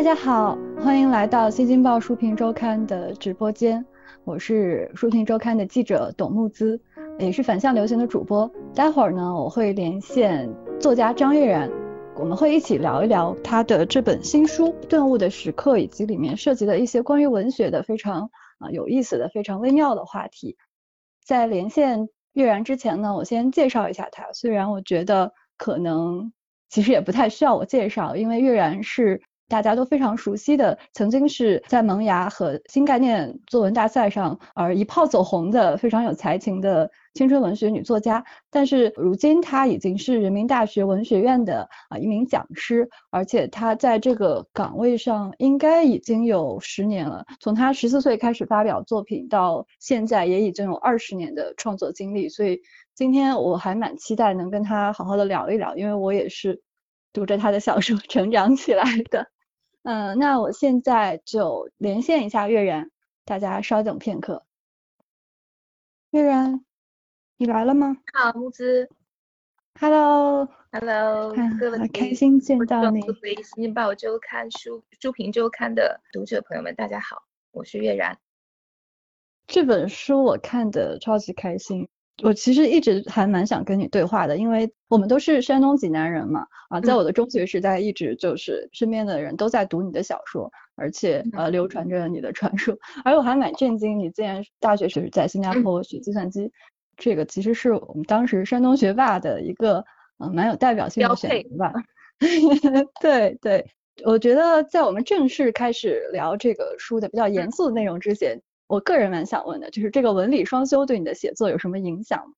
大家好，欢迎来到《新京报书评周刊》的直播间，我是书评周刊的记者董木姿，也是反向流行的主播。待会儿呢，我会连线作家张悦然，我们会一起聊一聊他的这本新书《顿悟的时刻》，以及里面涉及的一些关于文学的非常啊有意思的、非常微妙的话题。在连线悦然之前呢，我先介绍一下他，虽然我觉得可能其实也不太需要我介绍，因为悦然是。大家都非常熟悉的，曾经是在萌芽和新概念作文大赛上而一炮走红的非常有才情的青春文学女作家，但是如今她已经是人民大学文学院的啊一名讲师，而且她在这个岗位上应该已经有十年了。从她十四岁开始发表作品到现在，也已经有二十年的创作经历。所以今天我还蛮期待能跟她好好的聊一聊，因为我也是读着她的小说成长起来的。嗯，那我现在就连线一下月然，大家稍等片刻。月然，你来了吗？好，木子。Hello，Hello，开心见到你。《新京报周刊》书书评周刊的读者朋友们，大家好，我是月然。这本书我看的超级开心。我其实一直还蛮想跟你对话的，因为我们都是山东济南人嘛，啊，在我的中学时代，一直就是身边的人都在读你的小说，而且呃流传着你的传说，而我还蛮震惊，你竟然大学时在新加坡学计算机，这个其实是我们当时山东学霸的一个嗯蛮有代表性的选择吧。对对，我觉得在我们正式开始聊这个书的比较严肃的内容之前。我个人蛮想问的，就是这个文理双修对你的写作有什么影响吗？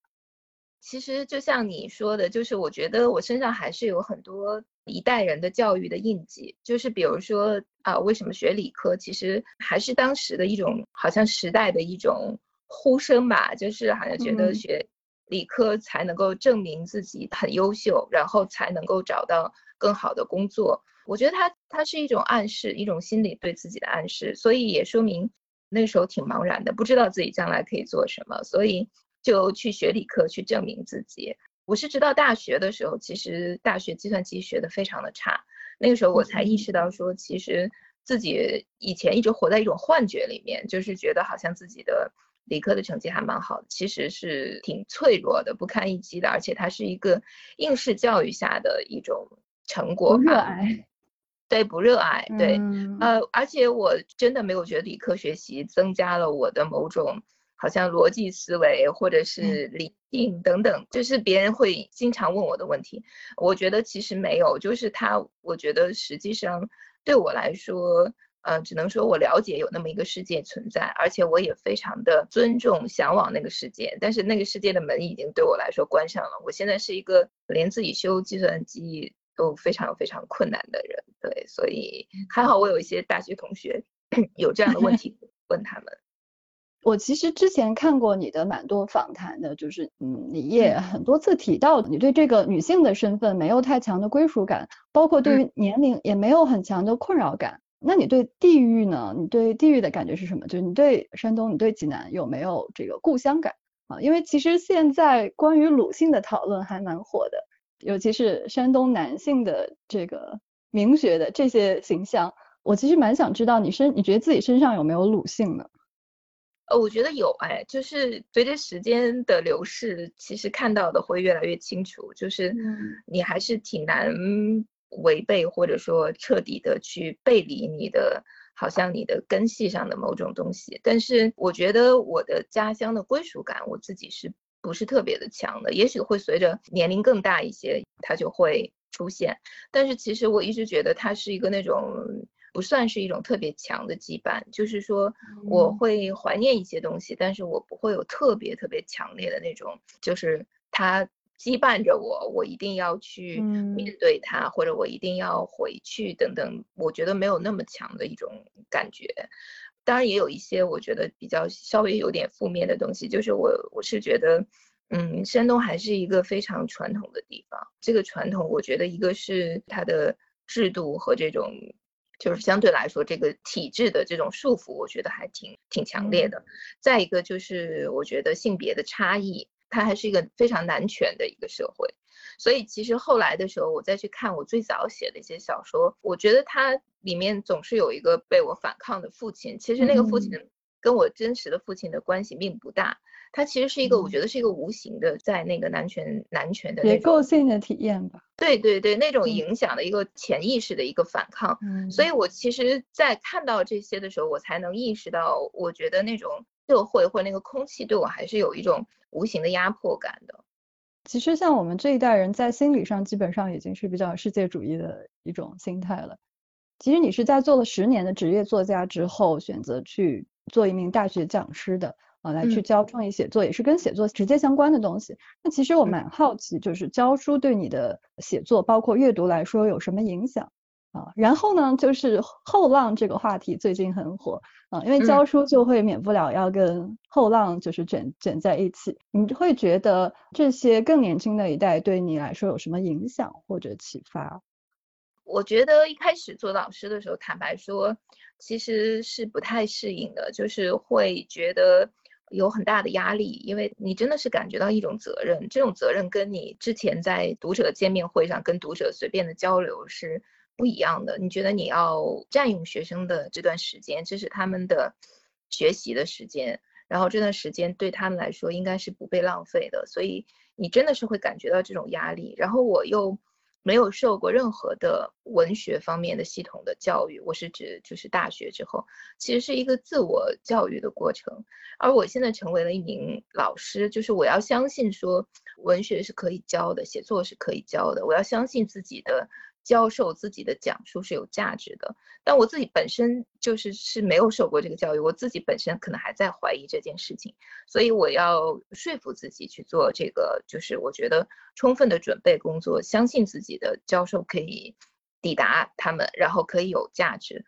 其实就像你说的，就是我觉得我身上还是有很多一代人的教育的印记。就是比如说啊，为什么学理科？其实还是当时的一种好像时代的一种呼声吧，就是好像觉得学理科才能够证明自己很优秀，然后才能够找到更好的工作。我觉得它它是一种暗示，一种心理对自己的暗示，所以也说明。那时候挺茫然的，不知道自己将来可以做什么，所以就去学理科去证明自己。我是直到大学的时候，其实大学计算机学的非常的差，那个时候我才意识到说，其实自己以前一直活在一种幻觉里面，就是觉得好像自己的理科的成绩还蛮好的，其实是挺脆弱的，不堪一击的，而且它是一个应试教育下的一种成果。对，不热爱，对，呃，而且我真的没有觉得理科学习增加了我的某种好像逻辑思维或者是理性等等，就是别人会经常问我的问题，我觉得其实没有，就是他，我觉得实际上对我来说，呃，只能说我了解有那么一个世界存在，而且我也非常的尊重、向往那个世界，但是那个世界的门已经对我来说关上了，我现在是一个连自己修计算机。都非常非常困难的人，对，所以还好我有一些大学同学有这样的问题 问他们。我其实之前看过你的蛮多访谈的，就是嗯，你也很多次提到你对这个女性的身份没有太强的归属感，包括对于年龄也没有很强的困扰感。那你对地域呢？你对地域的感觉是什么？就是你对山东，你对济南有没有这个故乡感啊？因为其实现在关于鲁姓的讨论还蛮火的。尤其是山东男性的这个名学的这些形象，我其实蛮想知道你身，你觉得自己身上有没有鲁性呢？呃，我觉得有，哎，就是随着时间的流逝，其实看到的会越来越清楚，就是你还是挺难违背或者说彻底的去背离你的，好像你的根系上的某种东西。但是我觉得我的家乡的归属感，我自己是。不是特别的强的，也许会随着年龄更大一些，它就会出现。但是其实我一直觉得它是一个那种不算是一种特别强的羁绊，就是说我会怀念一些东西，但是我不会有特别特别强烈的那种，就是它羁绊着我，我一定要去面对它，或者我一定要回去等等。我觉得没有那么强的一种感觉。当然也有一些我觉得比较稍微有点负面的东西，就是我我是觉得，嗯，山东还是一个非常传统的地方。这个传统，我觉得一个是它的制度和这种，就是相对来说这个体制的这种束缚，我觉得还挺挺强烈的。再一个就是我觉得性别的差异。它还是一个非常男权的一个社会。所以其实后来的时候，我再去看我最早写的一些小说，我觉得它里面总是有一个被我反抗的父亲。其实那个父亲跟我真实的父亲的关系并不大，他其实是一个我觉得是一个无形的，在那个男权男权的结构性的体验吧。对对对，那种影响的一个潜意识的一个反抗。嗯，所以我其实，在看到这些的时候，我才能意识到，我觉得那种社会或那个空气对我还是有一种无形的压迫感的。其实像我们这一代人在心理上基本上已经是比较世界主义的一种心态了。其实你是在做了十年的职业作家之后，选择去做一名大学讲师的啊，来去教创意写作，也是跟写作直接相关的东西。那其实我蛮好奇，就是教书对你的写作，包括阅读来说有什么影响？啊，然后呢，就是后浪这个话题最近很火啊，因为教书就会免不了要跟后浪就是卷卷在一起。你会觉得这些更年轻的一代对你来说有什么影响或者启发？我觉得一开始做老师的时候，坦白说，其实是不太适应的，就是会觉得有很大的压力，因为你真的是感觉到一种责任，这种责任跟你之前在读者见面会上跟读者随便的交流是。不一样的，你觉得你要占用学生的这段时间，这是他们的学习的时间，然后这段时间对他们来说应该是不被浪费的，所以你真的是会感觉到这种压力。然后我又没有受过任何的文学方面的系统的教育，我是指就是大学之后，其实是一个自我教育的过程。而我现在成为了一名老师，就是我要相信说文学是可以教的，写作是可以教的，我要相信自己的。教授自己的讲述是有价值的，但我自己本身就是是没有受过这个教育，我自己本身可能还在怀疑这件事情，所以我要说服自己去做这个，就是我觉得充分的准备工作，相信自己的教授可以抵达他们，然后可以有价值。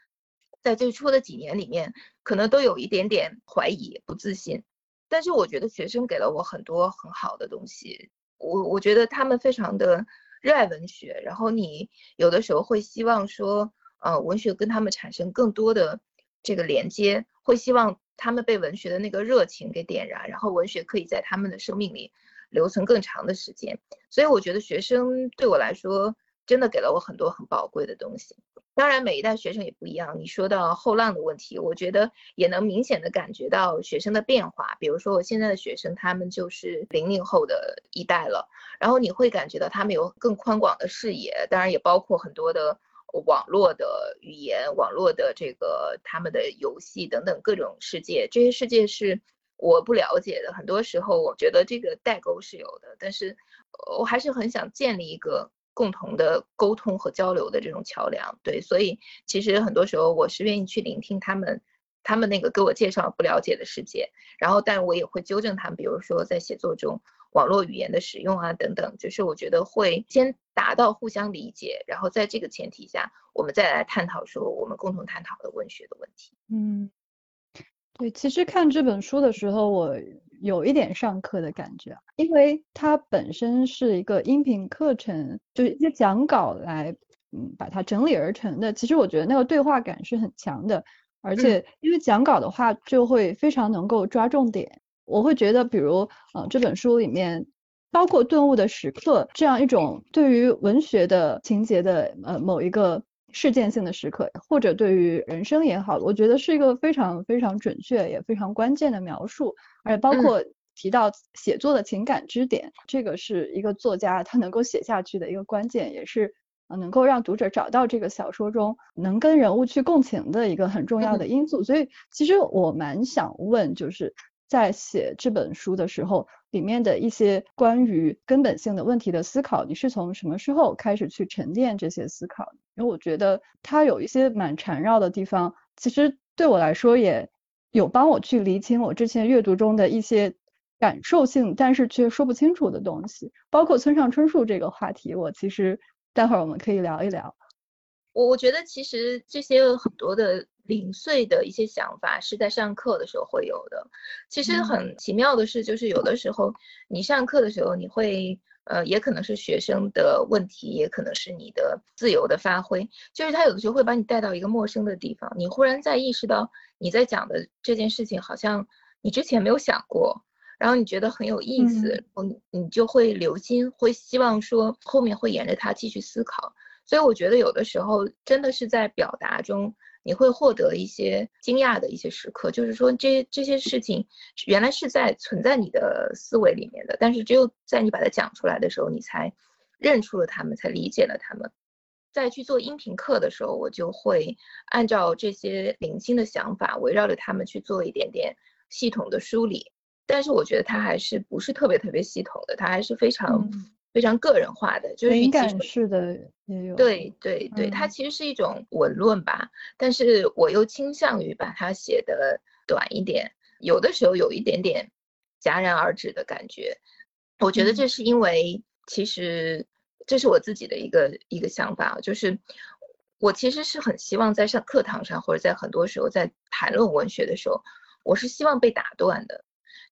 在最初的几年里面，可能都有一点点怀疑、不自信，但是我觉得学生给了我很多很好的东西，我我觉得他们非常的。热爱文学，然后你有的时候会希望说，呃，文学跟他们产生更多的这个连接，会希望他们被文学的那个热情给点燃，然后文学可以在他们的生命里留存更长的时间。所以我觉得学生对我来说。真的给了我很多很宝贵的东西。当然，每一代学生也不一样。你说到后浪的问题，我觉得也能明显的感觉到学生的变化。比如说，我现在的学生，他们就是零零后的一代了，然后你会感觉到他们有更宽广的视野，当然也包括很多的网络的语言、网络的这个他们的游戏等等各种世界。这些世界是我不了解的，很多时候我觉得这个代沟是有的，但是我还是很想建立一个。共同的沟通和交流的这种桥梁，对，所以其实很多时候我是愿意去聆听他们，他们那个给我介绍不了解的世界，然后但我也会纠正他们，比如说在写作中网络语言的使用啊等等，就是我觉得会先达到互相理解，然后在这个前提下，我们再来探讨说我们共同探讨的文学的问题。嗯，对，其实看这本书的时候，我。有一点上课的感觉，因为它本身是一个音频课程，就是一些讲稿来，嗯，把它整理而成的。其实我觉得那个对话感是很强的，而且因为讲稿的话，就会非常能够抓重点。我会觉得，比如，呃，这本书里面包括顿悟的时刻这样一种对于文学的情节的，呃，某一个。事件性的时刻，或者对于人生也好，我觉得是一个非常非常准确也非常关键的描述，而且包括提到写作的情感支点，这个是一个作家他能够写下去的一个关键，也是能够让读者找到这个小说中能跟人物去共情的一个很重要的因素。所以，其实我蛮想问，就是在写这本书的时候，里面的一些关于根本性的问题的思考，你是从什么时候开始去沉淀这些思考？因为我觉得它有一些蛮缠绕的地方，其实对我来说也有帮我去理清我之前阅读中的一些感受性，但是却说不清楚的东西，包括村上春树这个话题，我其实待会儿我们可以聊一聊。我我觉得其实这些很多的零碎的一些想法是在上课的时候会有的。其实很奇妙的是，就是有的时候你上课的时候你会。呃，也可能是学生的问题，也可能是你的自由的发挥。就是他有的时候会把你带到一个陌生的地方，你忽然在意识到你在讲的这件事情好像你之前没有想过，然后你觉得很有意思，嗯，你就会留心，会希望说后面会沿着它继续思考。所以我觉得有的时候真的是在表达中，你会获得一些惊讶的一些时刻，就是说这这些事情原来是在存在你的思维里面的，但是只有在你把它讲出来的时候，你才认出了他们，才理解了他们。在去做音频课的时候，我就会按照这些零星的想法，围绕着他们去做一点点系统的梳理。但是我觉得它还是不是特别特别系统的，它还是非常。非常个人化的，就是敏感式的也有。对对对，它其实是一种文论吧，但是我又倾向于把它写的短一点，有的时候有一点点戛然而止的感觉。我觉得这是因为，其实这是我自己的一个一个想法，就是我其实是很希望在上课堂上，或者在很多时候在谈论文学的时候，我是希望被打断的。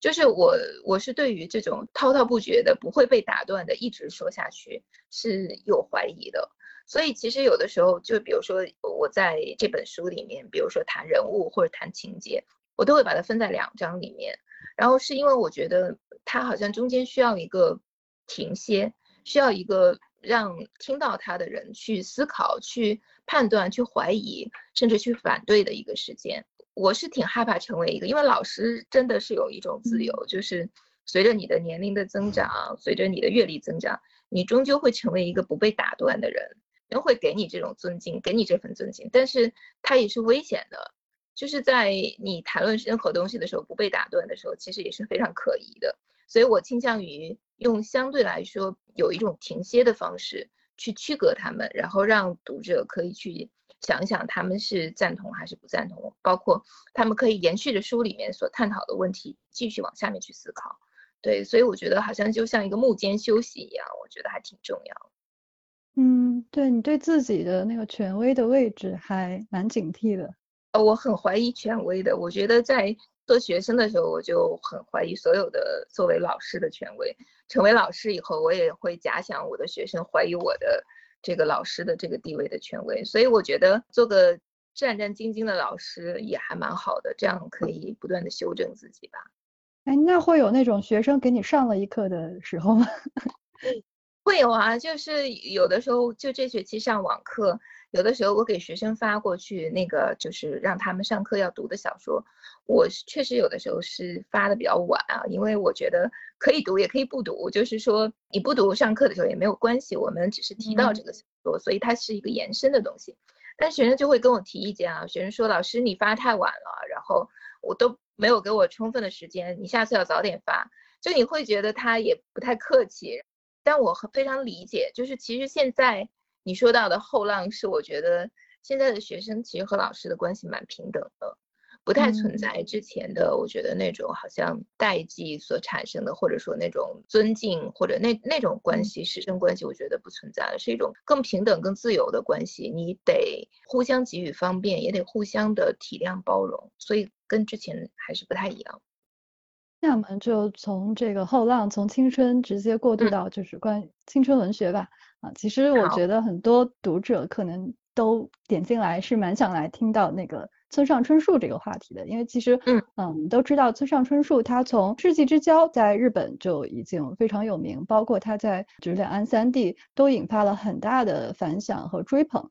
就是我，我是对于这种滔滔不绝的、不会被打断的一直说下去是有怀疑的。所以其实有的时候，就比如说我在这本书里面，比如说谈人物或者谈情节，我都会把它分在两章里面。然后是因为我觉得它好像中间需要一个停歇，需要一个让听到它的人去思考、去判断、去怀疑，甚至去反对的一个时间。我是挺害怕成为一个，因为老师真的是有一种自由，就是随着你的年龄的增长，随着你的阅历增长，你终究会成为一个不被打断的人。人会给你这种尊敬，给你这份尊敬，但是它也是危险的，就是在你谈论任何东西的时候不被打断的时候，其实也是非常可疑的。所以我倾向于用相对来说有一种停歇的方式去区隔他们，然后让读者可以去。想想他们是赞同还是不赞同，包括他们可以延续着书里面所探讨的问题，继续往下面去思考。对，所以我觉得好像就像一个幕间休息一样，我觉得还挺重要。嗯，对你对自己的那个权威的位置还蛮警惕的。呃，我很怀疑权威的。我觉得在做学生的时候，我就很怀疑所有的作为老师的权威。成为老师以后，我也会假想我的学生怀疑我的。这个老师的这个地位的权威，所以我觉得做个战战兢兢的老师也还蛮好的，这样可以不断的修正自己吧。哎，那会有那种学生给你上了一课的时候吗？会有啊，就是有的时候就这学期上网课。有的时候我给学生发过去那个就是让他们上课要读的小说，我确实有的时候是发的比较晚啊，因为我觉得可以读也可以不读，就是说你不读上课的时候也没有关系，我们只是提到这个小说，所以它是一个延伸的东西。但学生就会跟我提意见啊，学生说老师你发太晚了，然后我都没有给我充分的时间，你下次要早点发，就你会觉得他也不太客气，但我非常理解，就是其实现在。你说到的后浪是，我觉得现在的学生其实和老师的关系蛮平等的，不太存在之前的我觉得那种好像代际所产生的，或者说那种尊敬或者那那种关系师生关系，我觉得不存在了，是一种更平等、更自由的关系。你得互相给予方便，也得互相的体谅包容，所以跟之前还是不太一样。那我们就从这个后浪，从青春直接过渡到就是关于青春文学吧。啊，其实我觉得很多读者可能都点进来是蛮想来听到那个村上春树这个话题的，因为其实，嗯嗯，我们都知道村上春树他从世纪之交在日本就已经非常有名，包括他在就是两岸三地都引发了很大的反响和追捧。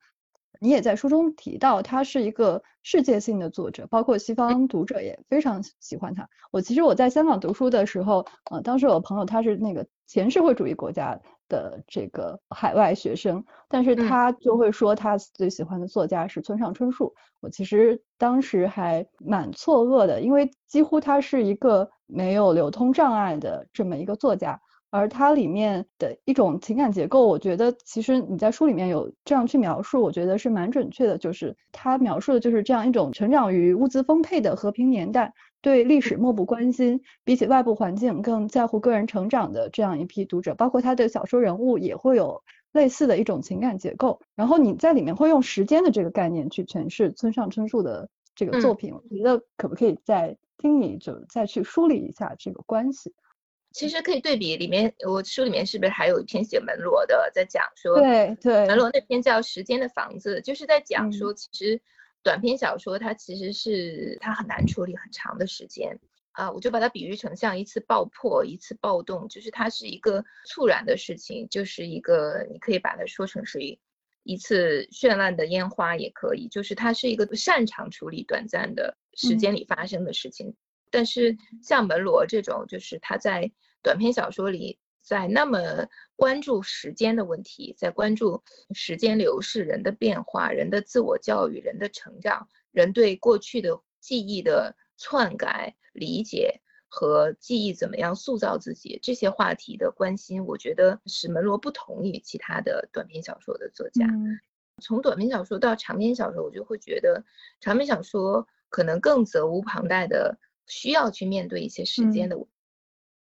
你也在书中提到他是一个世界性的作者，包括西方读者也非常喜欢他。我其实我在香港读书的时候，呃，当时我朋友他是那个前社会主义国家。的这个海外学生，但是他就会说他最喜欢的作家是村上春树。我其实当时还蛮错愕的，因为几乎他是一个没有流通障碍的这么一个作家，而他里面的一种情感结构，我觉得其实你在书里面有这样去描述，我觉得是蛮准确的，就是他描述的就是这样一种成长于物资丰沛的和平年代。对历史漠不关心，比起外部环境更在乎个人成长的这样一批读者，包括他的小说人物也会有类似的一种情感结构。然后你在里面会用时间的这个概念去诠释村上春树的这个作品，我觉得可不可以再听你就再去梳理一下这个关系？其实可以对比里面，我书里面是不是还有一篇写门罗的，在讲说，对对，门罗那篇叫《时间的房子》，就是在讲说其实。短篇小说它其实是它很难处理很长的时间，啊，我就把它比喻成像一次爆破，一次暴动，就是它是一个猝然的事情，就是一个你可以把它说成是一一次绚烂的烟花也可以，就是它是一个擅长处理短暂的时间里发生的事情。但是像门罗这种，就是他在短篇小说里，在那么关注时间的问题，在关注时间流逝、人的变化、人的自我教育、人的成长、人对过去的记忆的篡改、理解和记忆怎么样塑造自己这些话题的关心，我觉得史门罗不同于其他的短篇小说的作家。从短篇小说到长篇小说，我就会觉得长篇小说可能更责无旁贷的。需要去面对一些时间的，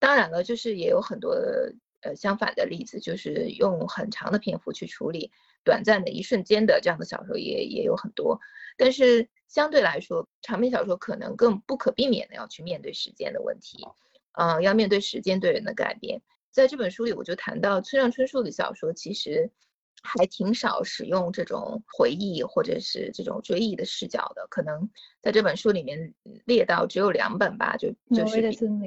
当然了，就是也有很多呃相反的例子，就是用很长的篇幅去处理短暂的一瞬间的这样的小说也也有很多，但是相对来说，长篇小说可能更不可避免的要去面对时间的问题，嗯，要面对时间对人的改变。在这本书里，我就谈到村上春树的小说，其实。还挺少使用这种回忆或者是这种追忆的视角的，可能在这本书里面列到只有两本吧，就就是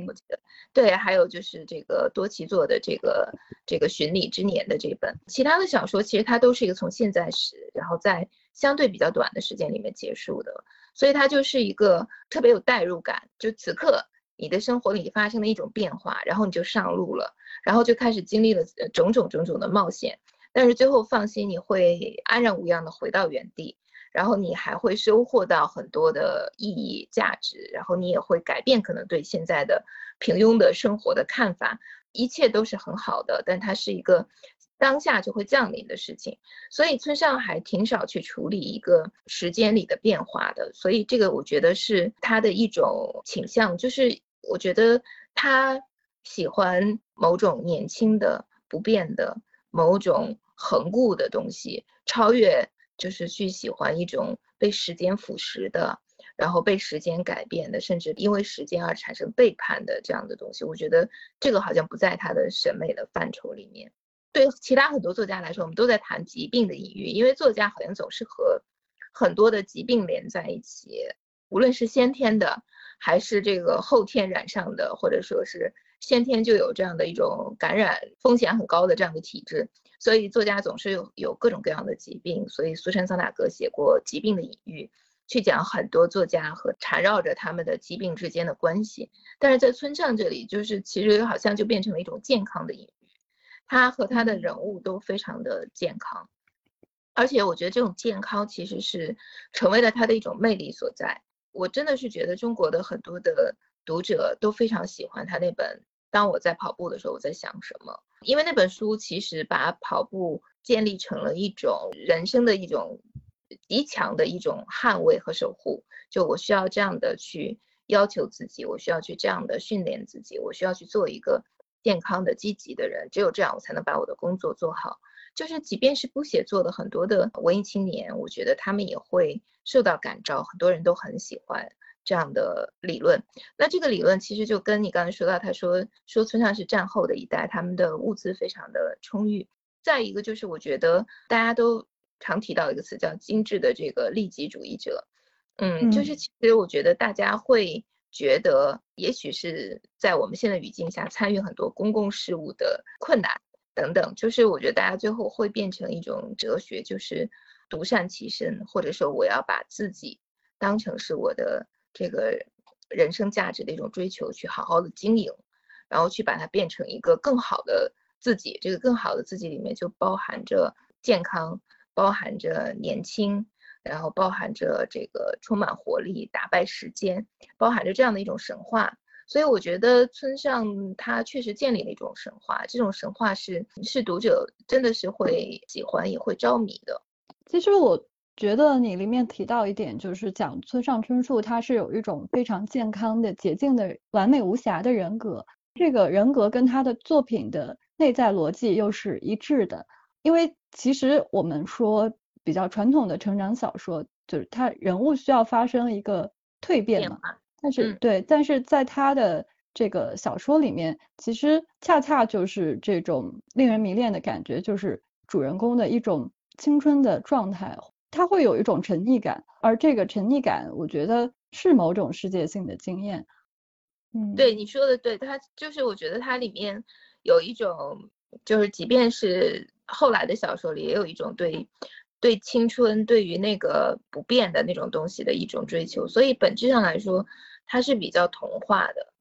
我记得对，还有就是这个多奇做的这个这个寻礼之年的这本，其他的小说其实它都是一个从现在时，然后在相对比较短的时间里面结束的，所以它就是一个特别有代入感，就此刻你的生活里发生的一种变化，然后你就上路了，然后就开始经历了种种种种的冒险。但是最后放心，你会安然无恙的回到原地，然后你还会收获到很多的意义价值，然后你也会改变可能对现在的平庸的生活的看法，一切都是很好的。但它是一个当下就会降临的事情，所以村上还挺少去处理一个时间里的变化的，所以这个我觉得是他的一种倾向，就是我觉得他喜欢某种年轻的不变的。某种恒固的东西，超越就是去喜欢一种被时间腐蚀的，然后被时间改变的，甚至因为时间而产生背叛的这样的东西。我觉得这个好像不在他的审美的范畴里面。对其他很多作家来说，我们都在谈疾病的隐喻，因为作家好像总是和很多的疾病连在一起，无论是先天的，还是这个后天染上的，或者说是。先天就有这样的一种感染风险很高的这样的体质，所以作家总是有有各种各样的疾病。所以苏珊桑塔格写过疾病的隐喻，去讲很多作家和缠绕着他们的疾病之间的关系。但是在村上这里，就是其实好像就变成了一种健康的隐喻，他和他的人物都非常的健康，而且我觉得这种健康其实是成为了他的一种魅力所在。我真的是觉得中国的很多的读者都非常喜欢他那本。当我在跑步的时候，我在想什么？因为那本书其实把跑步建立成了一种人生的一种极强的一种捍卫和守护。就我需要这样的去要求自己，我需要去这样的训练自己，我需要去做一个健康的、积极的人。只有这样，我才能把我的工作做好。就是即便是不写作的很多的文艺青年，我觉得他们也会受到感召，很多人都很喜欢。这样的理论，那这个理论其实就跟你刚才说到，他说说村上是战后的一代，他们的物资非常的充裕。再一个就是，我觉得大家都常提到一个词叫精致的这个利己主义者，嗯，就是其实我觉得大家会觉得，也许是在我们现在语境下参与很多公共事务的困难等等，就是我觉得大家最后会变成一种哲学，就是独善其身，或者说我要把自己当成是我的。这个人生价值的一种追求，去好好的经营，然后去把它变成一个更好的自己。这个更好的自己里面就包含着健康，包含着年轻，然后包含着这个充满活力、打败时间，包含着这样的一种神话。所以我觉得村上他确实建立了一种神话，这种神话是是读者真的是会喜欢，也会着迷的。其实我。觉得你里面提到一点，就是讲村上春树，他是有一种非常健康的、洁净的、完美无瑕的人格。这个人格跟他的作品的内在逻辑又是一致的。因为其实我们说比较传统的成长小说，就是他人物需要发生一个蜕变嘛。但是对，但是在他的这个小说里面，其实恰恰就是这种令人迷恋的感觉，就是主人公的一种青春的状态。他会有一种沉溺感，而这个沉溺感，我觉得是某种世界性的经验。嗯，对你说的对，它就是我觉得它里面有一种，就是即便是后来的小说里，也有一种对对青春、对于那个不变的那种东西的一种追求，所以本质上来说，它是比较童话的。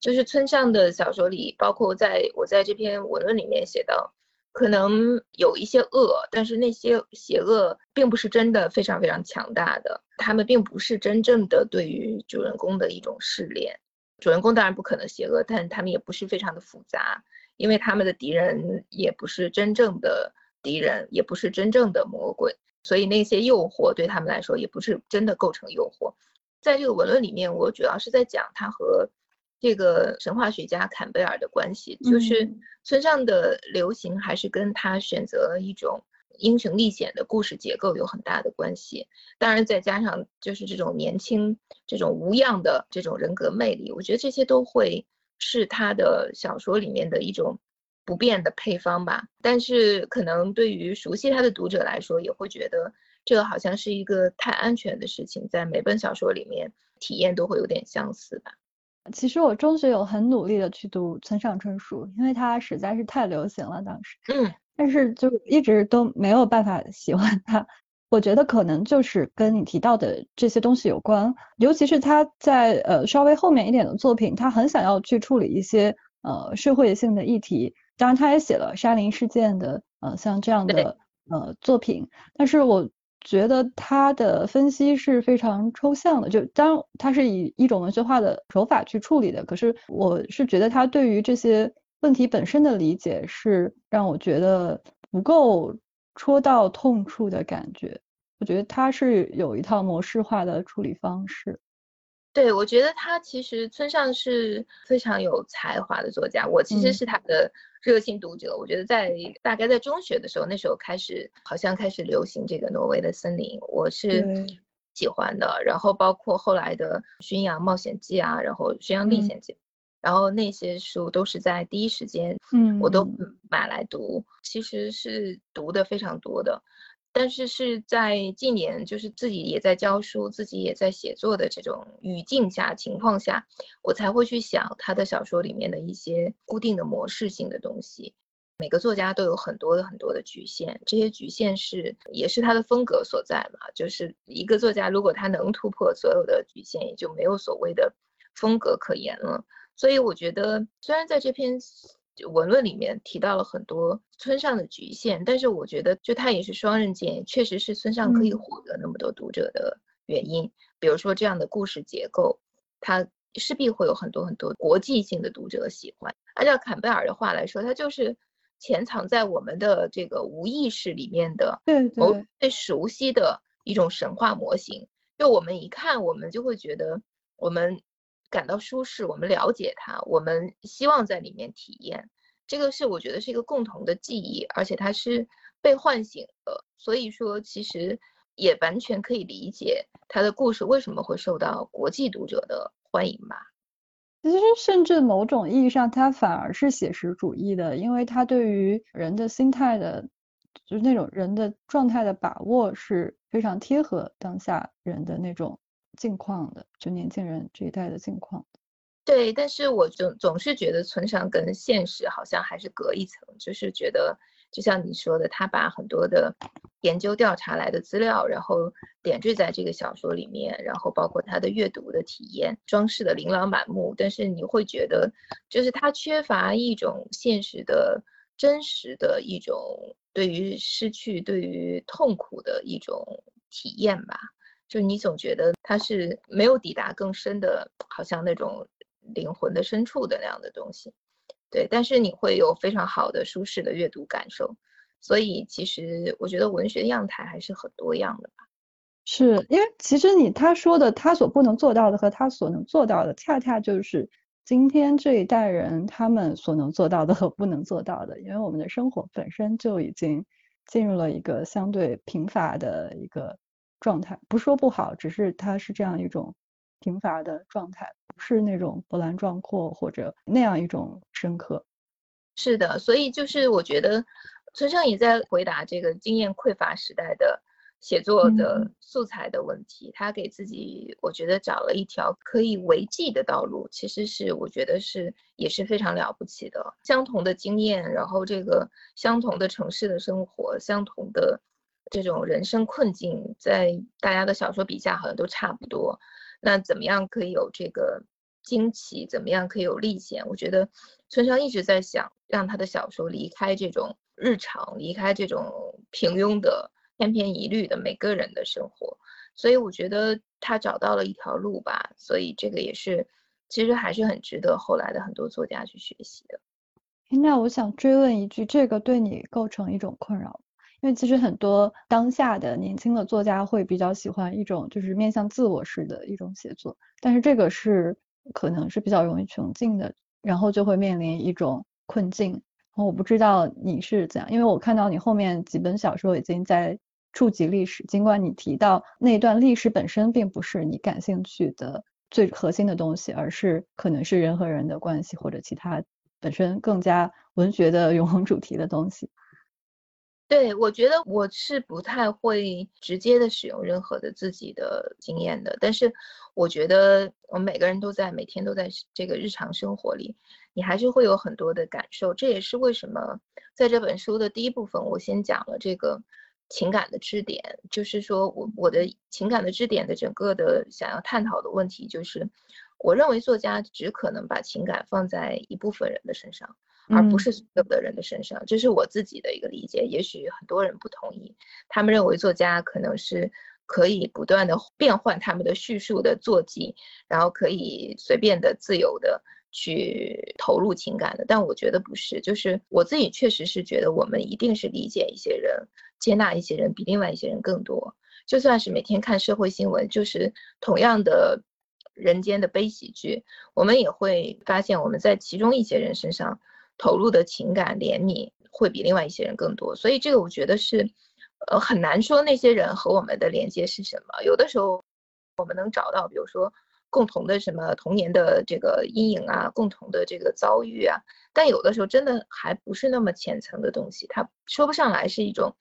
就是村上的小说里，包括在我在这篇文论里面写到。可能有一些恶，但是那些邪恶并不是真的非常非常强大的，他们并不是真正的对于主人公的一种试炼。主人公当然不可能邪恶，但他们也不是非常的复杂，因为他们的敌人也不是真正的敌人，也不是真正的魔鬼，所以那些诱惑对他们来说也不是真的构成诱惑。在这个文论里面，我主要是在讲他和。这个神话学家坎贝尔的关系，就是村上的流行还是跟他选择一种英雄历险的故事结构有很大的关系。当然，再加上就是这种年轻、这种无恙的这种人格魅力，我觉得这些都会是他的小说里面的一种不变的配方吧。但是，可能对于熟悉他的读者来说，也会觉得这个好像是一个太安全的事情，在每本小说里面体验都会有点相似吧。其实我中学有很努力的去读村上春树，因为他实在是太流行了当时。嗯，但是就一直都没有办法喜欢他。我觉得可能就是跟你提到的这些东西有关，尤其是他在呃稍微后面一点的作品，他很想要去处理一些呃社会性的议题。当然，他也写了沙林事件的呃像这样的呃作品，但是我。觉得他的分析是非常抽象的，就当他是以一种文学化的手法去处理的，可是我是觉得他对于这些问题本身的理解是让我觉得不够戳到痛处的感觉。我觉得他是有一套模式化的处理方式。对，我觉得他其实村上是非常有才华的作家，我其实是他的。热心读者，我觉得在大概在中学的时候，那时候开始好像开始流行这个挪威的森林，我是喜欢的。然后包括后来的《巡洋冒险记》啊，然后《巡洋历险记》，然后那些书都是在第一时间，嗯，我都买来读，其实是读的非常多的。但是是在近年，就是自己也在教书，自己也在写作的这种语境下、情况下，我才会去想他的小说里面的一些固定的模式性的东西。每个作家都有很多的很多的局限，这些局限是也是他的风格所在嘛。就是一个作家，如果他能突破所有的局限，也就没有所谓的风格可言了。所以我觉得，虽然在这篇。文论里面提到了很多村上的局限，但是我觉得就他也是双刃剑，确实是村上可以获得那么多读者的原因。比如说这样的故事结构，他势必会有很多很多国际性的读者喜欢。按照坎贝尔的话来说，他就是潜藏在我们的这个无意识里面的某最熟悉的一种神话模型。就我们一看，我们就会觉得我们。感到舒适，我们了解它，我们希望在里面体验，这个是我觉得是一个共同的记忆，而且它是被唤醒的，所以说其实也完全可以理解他的故事为什么会受到国际读者的欢迎吧。其实甚至某种意义上，它反而是写实主义的，因为它对于人的心态的，就是那种人的状态的把握是非常贴合当下人的那种。境况的，就年轻人这一代的境况。对，但是我总总是觉得村上跟现实好像还是隔一层，就是觉得就像你说的，他把很多的研究调查来的资料，然后点缀在这个小说里面，然后包括他的阅读的体验，装饰的琳琅满目。但是你会觉得，就是他缺乏一种现实的真实的一种对于失去、对于痛苦的一种体验吧。就你总觉得它是没有抵达更深的，好像那种灵魂的深处的那样的东西，对。但是你会有非常好的舒适的阅读感受，所以其实我觉得文学样态还是很多样的吧。是因为其实你他说的他所不能做到的和他所能做到的，恰恰就是今天这一代人他们所能做到的和不能做到的，因为我们的生活本身就已经进入了一个相对贫乏的一个。状态不说不好，只是它是这样一种贫乏的状态，不是那种波澜壮阔或者那样一种深刻。是的，所以就是我觉得村上也在回答这个经验匮乏时代的写作的素材的问题，他给自己我觉得找了一条可以为继的道路，其实是我觉得是也是非常了不起的。相同的经验，然后这个相同的城市的生活，相同的这种人生困境，在大家的小说笔下好像都差不多。那怎么样可以有这个惊奇？怎么样可以有历险？我觉得村上一直在想让他的小说离开这种日常，离开这种平庸的。千篇一律的每个人的生活，所以我觉得他找到了一条路吧，所以这个也是其实还是很值得后来的很多作家去学习的。那我想追问一句，这个对你构成一种困扰？因为其实很多当下的年轻的作家会比较喜欢一种就是面向自我式的一种写作，但是这个是可能是比较容易穷尽的，然后就会面临一种困境。然后我不知道你是怎样，因为我看到你后面几本小说已经在。触及历史，尽管你提到那段历史本身并不是你感兴趣的最核心的东西，而是可能是人和人的关系或者其他本身更加文学的 永恒主题的东西。对，我觉得我是不太会直接的使用任何的自己的经验的，但是我觉得我们每个人都在每天都在这个日常生活里，你还是会有很多的感受。这也是为什么在这本书的第一部分，我先讲了这个。情感的支点，就是说我我的情感的支点的整个的想要探讨的问题，就是我认为作家只可能把情感放在一部分人的身上，而不是所有的人的身上。这是我自己的一个理解，也许很多人不同意。他们认为作家可能是可以不断的变换他们的叙述的坐骑，然后可以随便的自由的。去投入情感的，但我觉得不是，就是我自己确实是觉得我们一定是理解一些人、接纳一些人比另外一些人更多。就算是每天看社会新闻，就是同样的人间的悲喜剧，我们也会发现我们在其中一些人身上投入的情感怜悯会比另外一些人更多。所以这个我觉得是，呃，很难说那些人和我们的连接是什么。有的时候我们能找到，比如说。共同的什么童年的这个阴影啊，共同的这个遭遇啊，但有的时候真的还不是那么浅层的东西，它说不上来是一种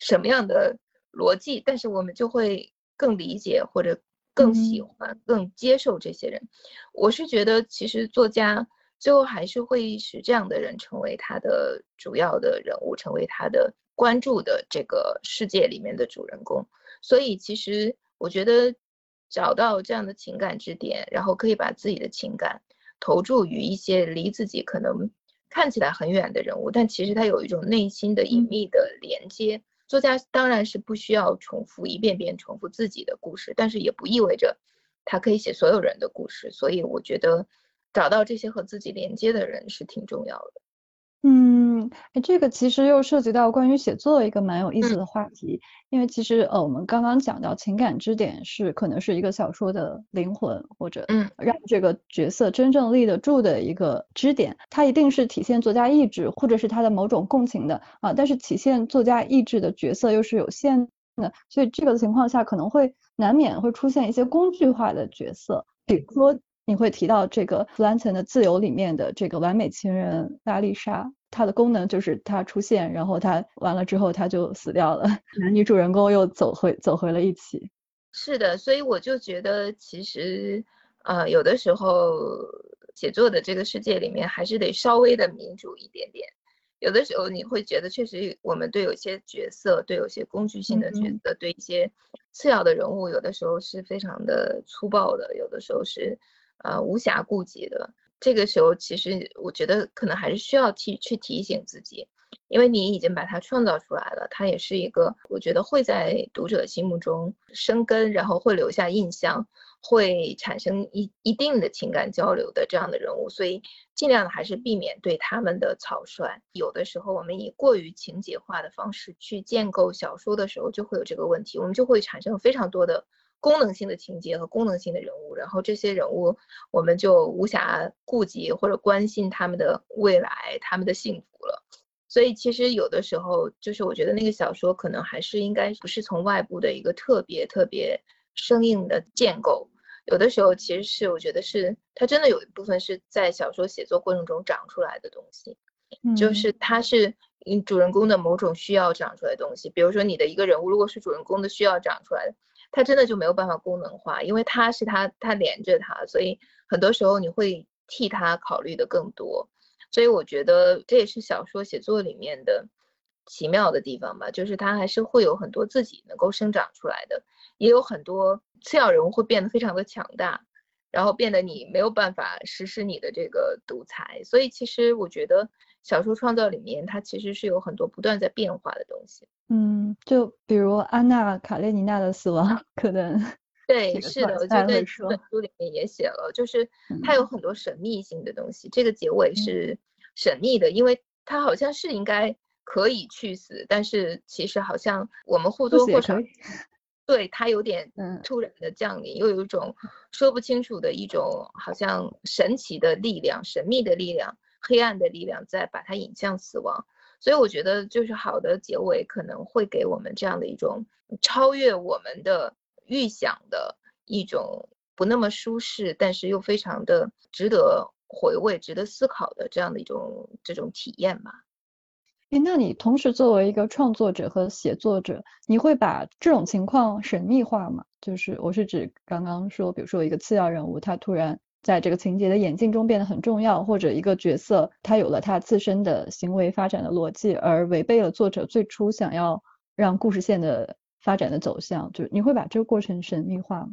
什么样的逻辑，但是我们就会更理解或者更喜欢、更接受这些人。我是觉得，其实作家最后还是会使这样的人成为他的主要的人物，成为他的关注的这个世界里面的主人公。所以，其实我觉得。找到这样的情感支点，然后可以把自己的情感投注于一些离自己可能看起来很远的人物，但其实他有一种内心的隐秘的连接。作家当然是不需要重复一遍遍重复自己的故事，但是也不意味着他可以写所有人的故事。所以我觉得找到这些和自己连接的人是挺重要的。嗯，哎，这个其实又涉及到关于写作一个蛮有意思的话题，因为其实呃，我们刚刚讲到情感支点是可能是一个小说的灵魂，或者嗯，让这个角色真正立得住的一个支点，它一定是体现作家意志或者是他的某种共情的啊，但是体现作家意志的角色又是有限的，所以这个情况下可能会难免会出现一些工具化的角色，比如说。你会提到这个弗兰岑的《自由》里面的这个完美情人拉丽莎，她的功能就是她出现，然后她完了之后她就死掉了，男女主人公又走回走回了一起。是的，所以我就觉得其实呃有的时候写作的这个世界里面还是得稍微的民主一点点。有的时候你会觉得确实我们对有些角色，对有些工具性的角色，对一些次要的人物，有的时候是非常的粗暴的，有的时候是。呃，无暇顾及的这个时候，其实我觉得可能还是需要提去提醒自己，因为你已经把它创造出来了，它也是一个我觉得会在读者心目中生根，然后会留下印象，会产生一一定的情感交流的这样的人物，所以尽量的还是避免对他们的草率。有的时候我们以过于情节化的方式去建构小说的时候，就会有这个问题，我们就会产生非常多的。功能性的情节和功能性的人物，然后这些人物我们就无暇顾及或者关心他们的未来、他们的幸福了。所以其实有的时候，就是我觉得那个小说可能还是应该不是从外部的一个特别特别生硬的建构，有的时候其实是我觉得是它真的有一部分是在小说写作过程中长出来的东西。就是它是你主人公的某种需要长出来的东西。比如说你的一个人物，如果是主人公的需要长出来的，它真的就没有办法功能化，因为它是它它连着它，所以很多时候你会替他考虑的更多。所以我觉得这也是小说写作里面的奇妙的地方吧，就是它还是会有很多自己能够生长出来的，也有很多次要人物会变得非常的强大。然后变得你没有办法实施你的这个独裁，所以其实我觉得小说创造里面它其实是有很多不断在变化的东西。嗯，就比如安娜卡列尼娜的死亡，可能 对，是的，我觉得这本书里面也写了，就是它有很多神秘性的东西。这个结尾是神秘的，因为它好像是应该可以去死，但是其实好像我们或多或少。对他有点 突然的降临，又有一种说不清楚的一种好像神奇的力量、神秘的力量、黑暗的力量在把它引向死亡。所以我觉得，就是好的结尾可能会给我们这样的一种超越我们的预想的一种不那么舒适，但是又非常的值得回味、值得思考的这样的一种这种体验吧。哎，那你同时作为一个创作者和写作者，你会把这种情况神秘化吗？就是我是指刚刚说，比如说一个次要人物，他突然在这个情节的演进中变得很重要，或者一个角色他有了他自身的行为发展的逻辑，而违背了作者最初想要让故事线的发展的走向，就你会把这个过程神秘化吗？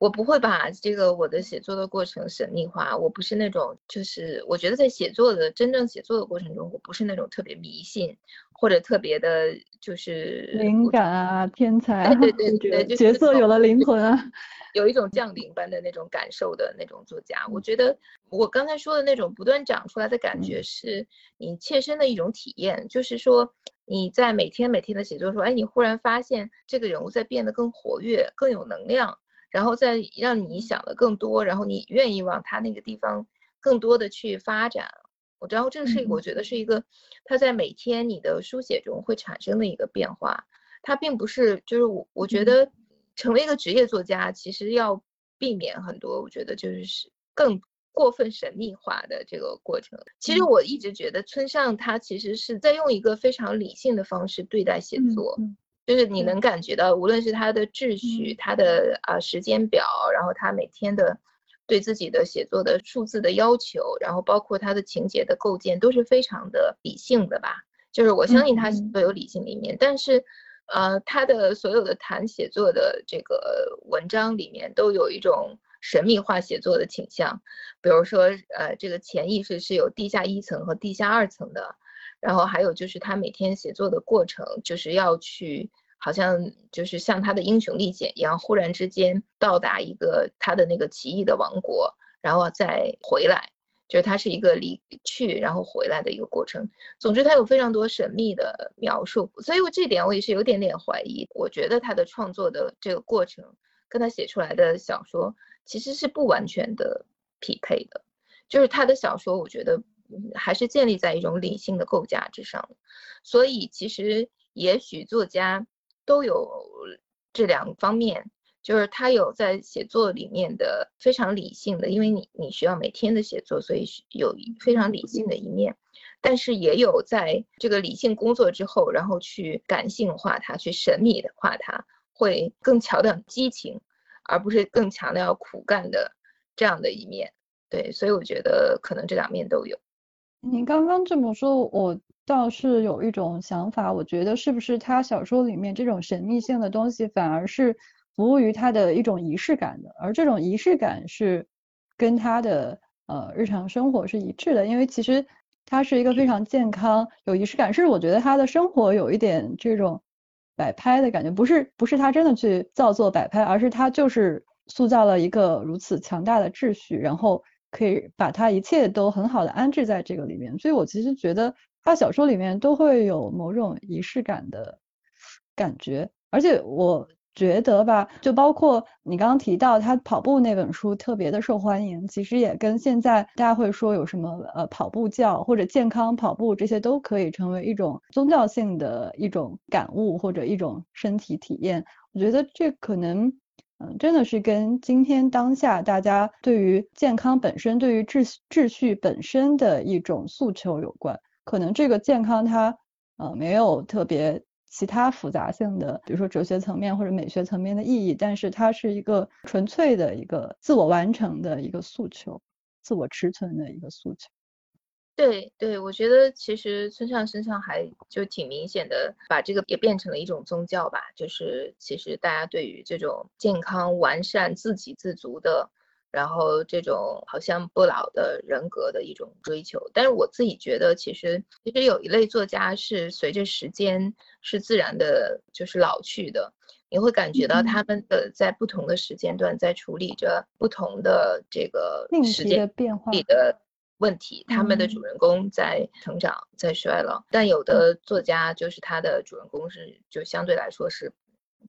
我不会把这个我的写作的过程神秘化，我不是那种，就是我觉得在写作的真正写作的过程中，我不是那种特别迷信或者特别的，就是灵感啊，天才啊，对对对，角色有了灵魂啊，有一种降临般的那种感受的那种作家。我觉得我刚才说的那种不断长出来的感觉，是你切身的一种体验，就是说你在每天每天的写作时候，哎，你忽然发现这个人物在变得更活跃，更有能量。然后再让你想的更多，然后你愿意往他那个地方更多的去发展。我然后这个是我觉得是一个他在每天你的书写中会产生的一个变化。他并不是就是我我觉得成为一个职业作家，其实要避免很多，我觉得就是更过分神秘化的这个过程。其实我一直觉得村上他其实是在用一个非常理性的方式对待写作。就是你能感觉到，无论是他的秩序、他的啊时间表，然后他每天的对自己的写作的数字的要求，然后包括他的情节的构建，都是非常的理性的吧？就是我相信他都有理性的一面，但是，呃，他的所有的谈写作的这个文章里面都有一种神秘化写作的倾向，比如说，呃，这个潜意识是有地下一层和地下二层的。然后还有就是他每天写作的过程，就是要去，好像就是像他的英雄历险一样，忽然之间到达一个他的那个奇异的王国，然后再回来，就是他是一个离去然后回来的一个过程。总之，他有非常多神秘的描述，所以我这点我也是有点点怀疑。我觉得他的创作的这个过程跟他写出来的小说其实是不完全的匹配的，就是他的小说，我觉得。还是建立在一种理性的构架之上，所以其实也许作家都有这两方面，就是他有在写作里面的非常理性的，因为你你需要每天的写作，所以有非常理性的一面，但是也有在这个理性工作之后，然后去感性化它，去神秘化它，会更强调激情，而不是更强调苦干的这样的一面。对，所以我觉得可能这两面都有。你刚刚这么说，我倒是有一种想法，我觉得是不是他小说里面这种神秘性的东西，反而是服务于他的一种仪式感的，而这种仪式感是跟他的呃日常生活是一致的，因为其实他是一个非常健康、有仪式感，是我觉得他的生活有一点这种摆拍的感觉，不是不是他真的去造作摆拍，而是他就是塑造了一个如此强大的秩序，然后。可以把它一切都很好的安置在这个里面，所以我其实觉得他小说里面都会有某种仪式感的感觉，而且我觉得吧，就包括你刚刚提到他跑步那本书特别的受欢迎，其实也跟现在大家会说有什么呃跑步教或者健康跑步这些都可以成为一种宗教性的一种感悟或者一种身体体验，我觉得这可能。嗯，真的是跟今天当下大家对于健康本身、对于秩秩序本身的一种诉求有关。可能这个健康它呃没有特别其他复杂性的，比如说哲学层面或者美学层面的意义，但是它是一个纯粹的一个自我完成的一个诉求，自我持存的一个诉求。对对，我觉得其实村上身上还就挺明显的，把这个也变成了一种宗教吧。就是其实大家对于这种健康、完善、自给自足的，然后这种好像不老的人格的一种追求。但是我自己觉得，其实其实有一类作家是随着时间是自然的，就是老去的。你会感觉到他们的在不同的时间段在处理着不同的这个时间变化里的。问题，他们的主人公在成长，在衰老，但有的作家就是他的主人公是就相对来说是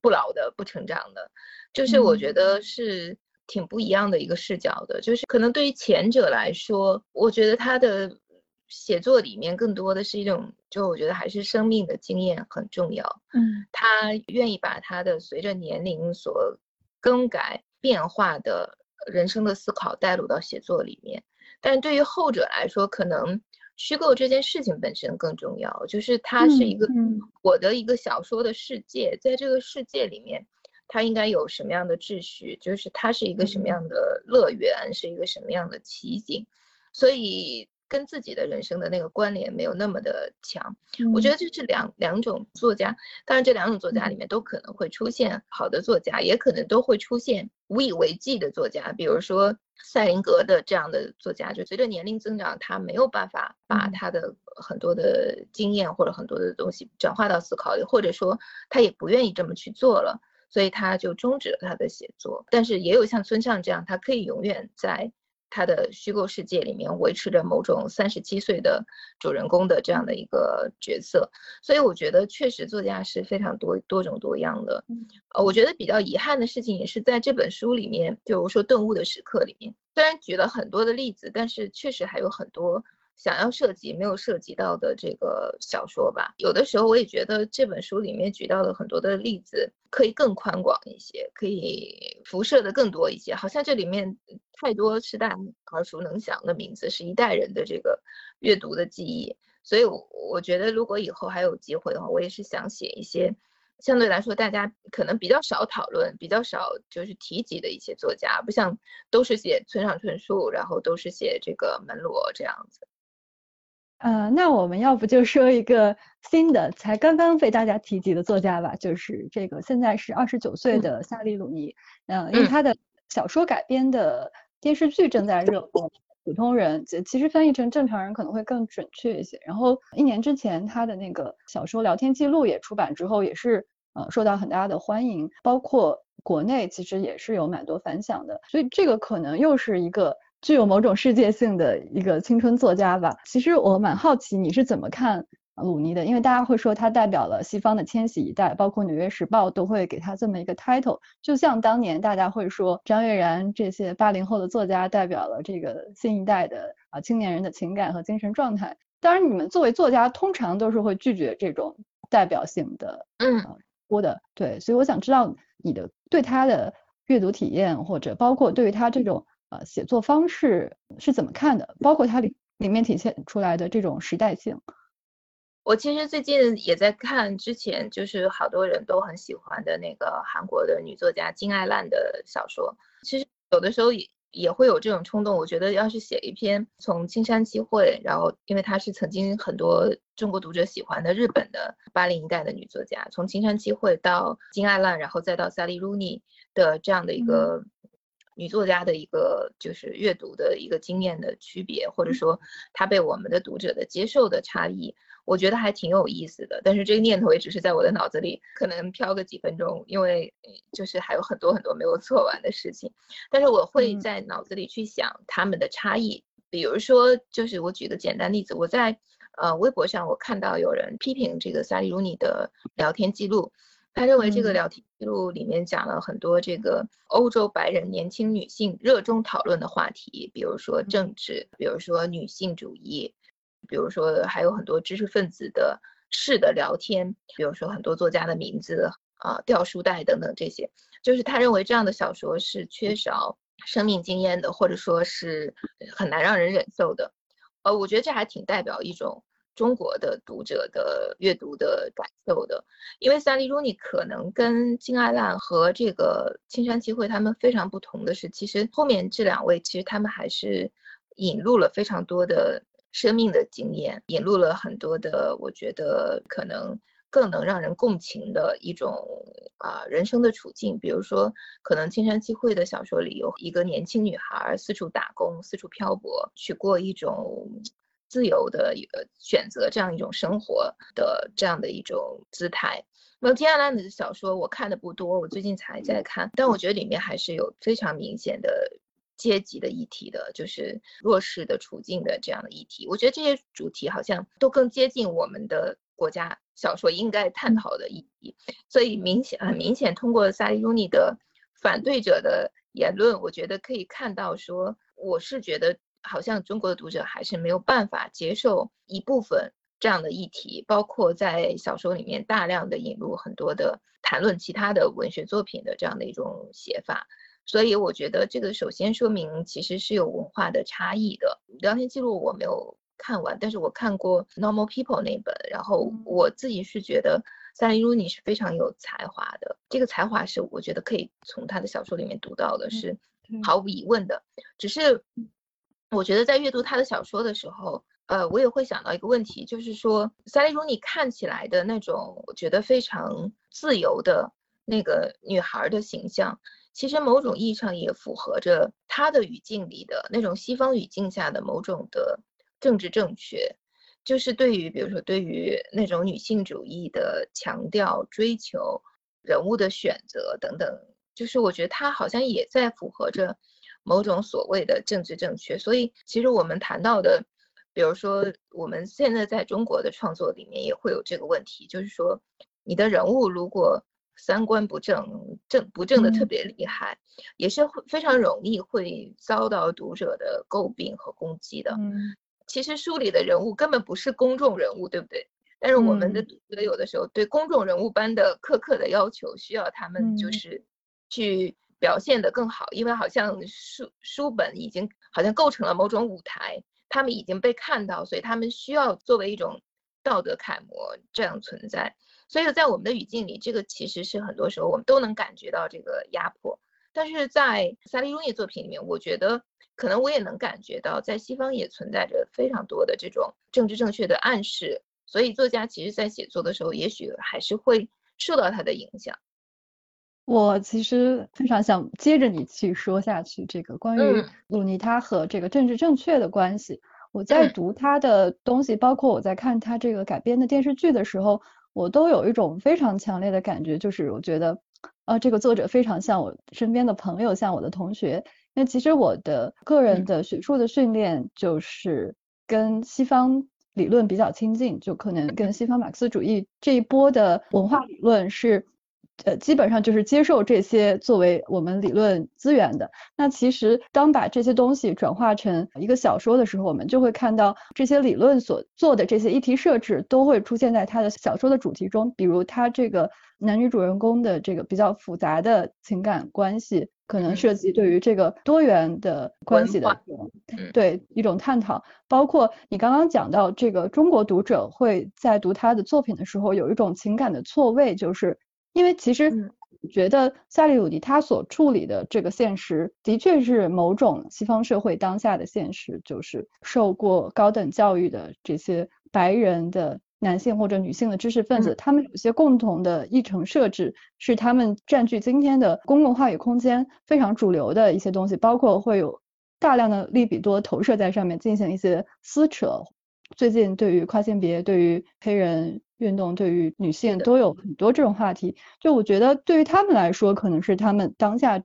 不老的、不成长的，就是我觉得是挺不一样的一个视角的。就是可能对于前者来说，我觉得他的写作里面更多的是一种，就我觉得还是生命的经验很重要。嗯，他愿意把他的随着年龄所更改变化的人生的思考带入到写作里面。但对于后者来说，可能虚构这件事情本身更重要，就是它是一个我的一个小说的世界，在这个世界里面，它应该有什么样的秩序，就是它是一个什么样的乐园，是一个什么样的奇景，所以。跟自己的人生的那个关联没有那么的强，我觉得这是两两种作家，当然这两种作家里面都可能会出现好的作家，也可能都会出现无以为继的作家，比如说赛林格的这样的作家，就随着年龄增长，他没有办法把他的很多的经验或者很多的东西转化到思考里，或者说他也不愿意这么去做了，所以他就终止了他的写作。但是也有像村上这样，他可以永远在。他的虚构世界里面维持着某种三十七岁的主人公的这样的一个角色，所以我觉得确实作家是非常多多种多样的。呃，我觉得比较遗憾的事情也是在这本书里面，就说顿悟的时刻里面，虽然举了很多的例子，但是确实还有很多。想要涉及没有涉及到的这个小说吧，有的时候我也觉得这本书里面举到的很多的例子，可以更宽广一些，可以辐射的更多一些。好像这里面太多是大家耳熟能详的名字，是一代人的这个阅读的记忆。所以，我我觉得如果以后还有机会的话，我也是想写一些相对来说大家可能比较少讨论、比较少就是提及的一些作家，不像都是写村上春树，然后都是写这个门罗这样子。呃，那我们要不就说一个新的，才刚刚被大家提及的作家吧，就是这个现在是二十九岁的萨利鲁尼。嗯，因为他的小说改编的电视剧正在热播，普通人其实翻译成正常人可能会更准确一些。然后一年之前他的那个小说聊天记录也出版之后，也是呃受到很大的欢迎，包括国内其实也是有蛮多反响的。所以这个可能又是一个。具有某种世界性的一个青春作家吧。其实我蛮好奇你是怎么看鲁尼的，因为大家会说他代表了西方的千禧一代，包括《纽约时报》都会给他这么一个 title。就像当年大家会说张悦然这些八零后的作家代表了这个新一代的啊青年人的情感和精神状态。当然，你们作为作家，通常都是会拒绝这种代表性的嗯多的对。所以我想知道你的对他的阅读体验，或者包括对于他这种。呃，写作方式是怎么看的？包括它里里面体现出来的这种时代性。我其实最近也在看之前就是好多人都很喜欢的那个韩国的女作家金爱烂的小说。其实有的时候也也会有这种冲动，我觉得要是写一篇从青山七惠，然后因为她是曾经很多中国读者喜欢的日本的八零一代的女作家，从青山七惠到金爱烂，然后再到萨利鲁尼的这样的一个。女作家的一个就是阅读的一个经验的区别，或者说她被我们的读者的接受的差异，我觉得还挺有意思的。但是这个念头也只是在我的脑子里可能飘个几分钟，因为就是还有很多很多没有做完的事情。但是我会在脑子里去想他们的差异，比如说就是我举个简单例子，我在呃微博上我看到有人批评这个萨利鲁尼的聊天记录。他认为这个聊天记录里面讲了很多这个欧洲白人年轻女性热衷讨论的话题，比如说政治，比如说女性主义，比如说还有很多知识分子的事的聊天，比如说很多作家的名字啊、掉书袋等等这些，就是他认为这样的小说是缺少生命经验的，或者说是很难让人忍受的。呃，我觉得这还挺代表一种中国的读者的阅读的感受的，因为萨利·鲁尼可能跟金爱烂和这个青山七惠他们非常不同的是，其实后面这两位其实他们还是引入了非常多的生命的经验，引入了很多的我觉得可能更能让人共情的一种啊人生的处境，比如说可能青山七惠的小说里有一个年轻女孩四处打工、四处漂泊，去过一种。自由的一个选择，这样一种生活的这样的一种姿态。那么金爱兰的小说我看的不多，我最近才在看，但我觉得里面还是有非常明显的阶级的议题的，就是弱势的处境的这样的议题。我觉得这些主题好像都更接近我们的国家小说应该探讨的议题。所以明显很明显，通过萨利·鲁尼的反对者的言论，我觉得可以看到说，我是觉得。好像中国的读者还是没有办法接受一部分这样的议题，包括在小说里面大量的引入很多的谈论其他的文学作品的这样的一种写法，所以我觉得这个首先说明其实是有文化的差异的。聊天记录我没有看完，但是我看过《Normal People》那本，然后我自己是觉得萨利·鲁尼是非常有才华的，这个才华是我觉得可以从他的小说里面读到的，是毫无疑问的，只是。我觉得在阅读他的小说的时候，呃，我也会想到一个问题，就是说，萨利·鲁尼看起来的那种，我觉得非常自由的那个女孩的形象，其实某种意义上也符合着他的语境里的那种西方语境下的某种的政治正确，就是对于，比如说，对于那种女性主义的强调、追求、人物的选择等等，就是我觉得他好像也在符合着。某种所谓的政治正确，所以其实我们谈到的，比如说我们现在在中国的创作里面也会有这个问题，就是说你的人物如果三观不正，正不正的特别厉害，也是会非常容易会遭到读者的诟病和攻击的。嗯，其实书里的人物根本不是公众人物，对不对？但是我们的读者有的时候对公众人物般的苛刻的要求，需要他们就是去。表现得更好，因为好像书书本已经好像构成了某种舞台，他们已经被看到，所以他们需要作为一种道德楷模这样存在。所以在我们的语境里，这个其实是很多时候我们都能感觉到这个压迫。但是在萨利·鲁尼作品里面，我觉得可能我也能感觉到，在西方也存在着非常多的这种政治正确的暗示。所以作家其实在写作的时候，也许还是会受到他的影响。我其实非常想接着你去说下去，这个关于鲁尼他和这个政治正确的关系。我在读他的东西，包括我在看他这个改编的电视剧的时候，我都有一种非常强烈的感觉，就是我觉得，呃，这个作者非常像我身边的朋友，像我的同学。那其实我的个人的学术的训练，就是跟西方理论比较亲近，就可能跟西方马克思主义这一波的文化理论是。呃，基本上就是接受这些作为我们理论资源的。那其实当把这些东西转化成一个小说的时候，我们就会看到这些理论所做的这些议题设置都会出现在他的小说的主题中。比如他这个男女主人公的这个比较复杂的情感关系，可能涉及对于这个多元的关系的对一种探讨。包括你刚刚讲到这个中国读者会在读他的作品的时候有一种情感的错位，就是。因为其实觉得夏利鲁迪他所处理的这个现实，的确是某种西方社会当下的现实，就是受过高等教育的这些白人的男性或者女性的知识分子，他们有些共同的议程设置，是他们占据今天的公共话语空间非常主流的一些东西，包括会有大量的利比多投射在上面进行一些撕扯。最近对于跨性别、对于黑人。运动对于女性都有很多这种话题，就我觉得对于他们来说，可能是他们当下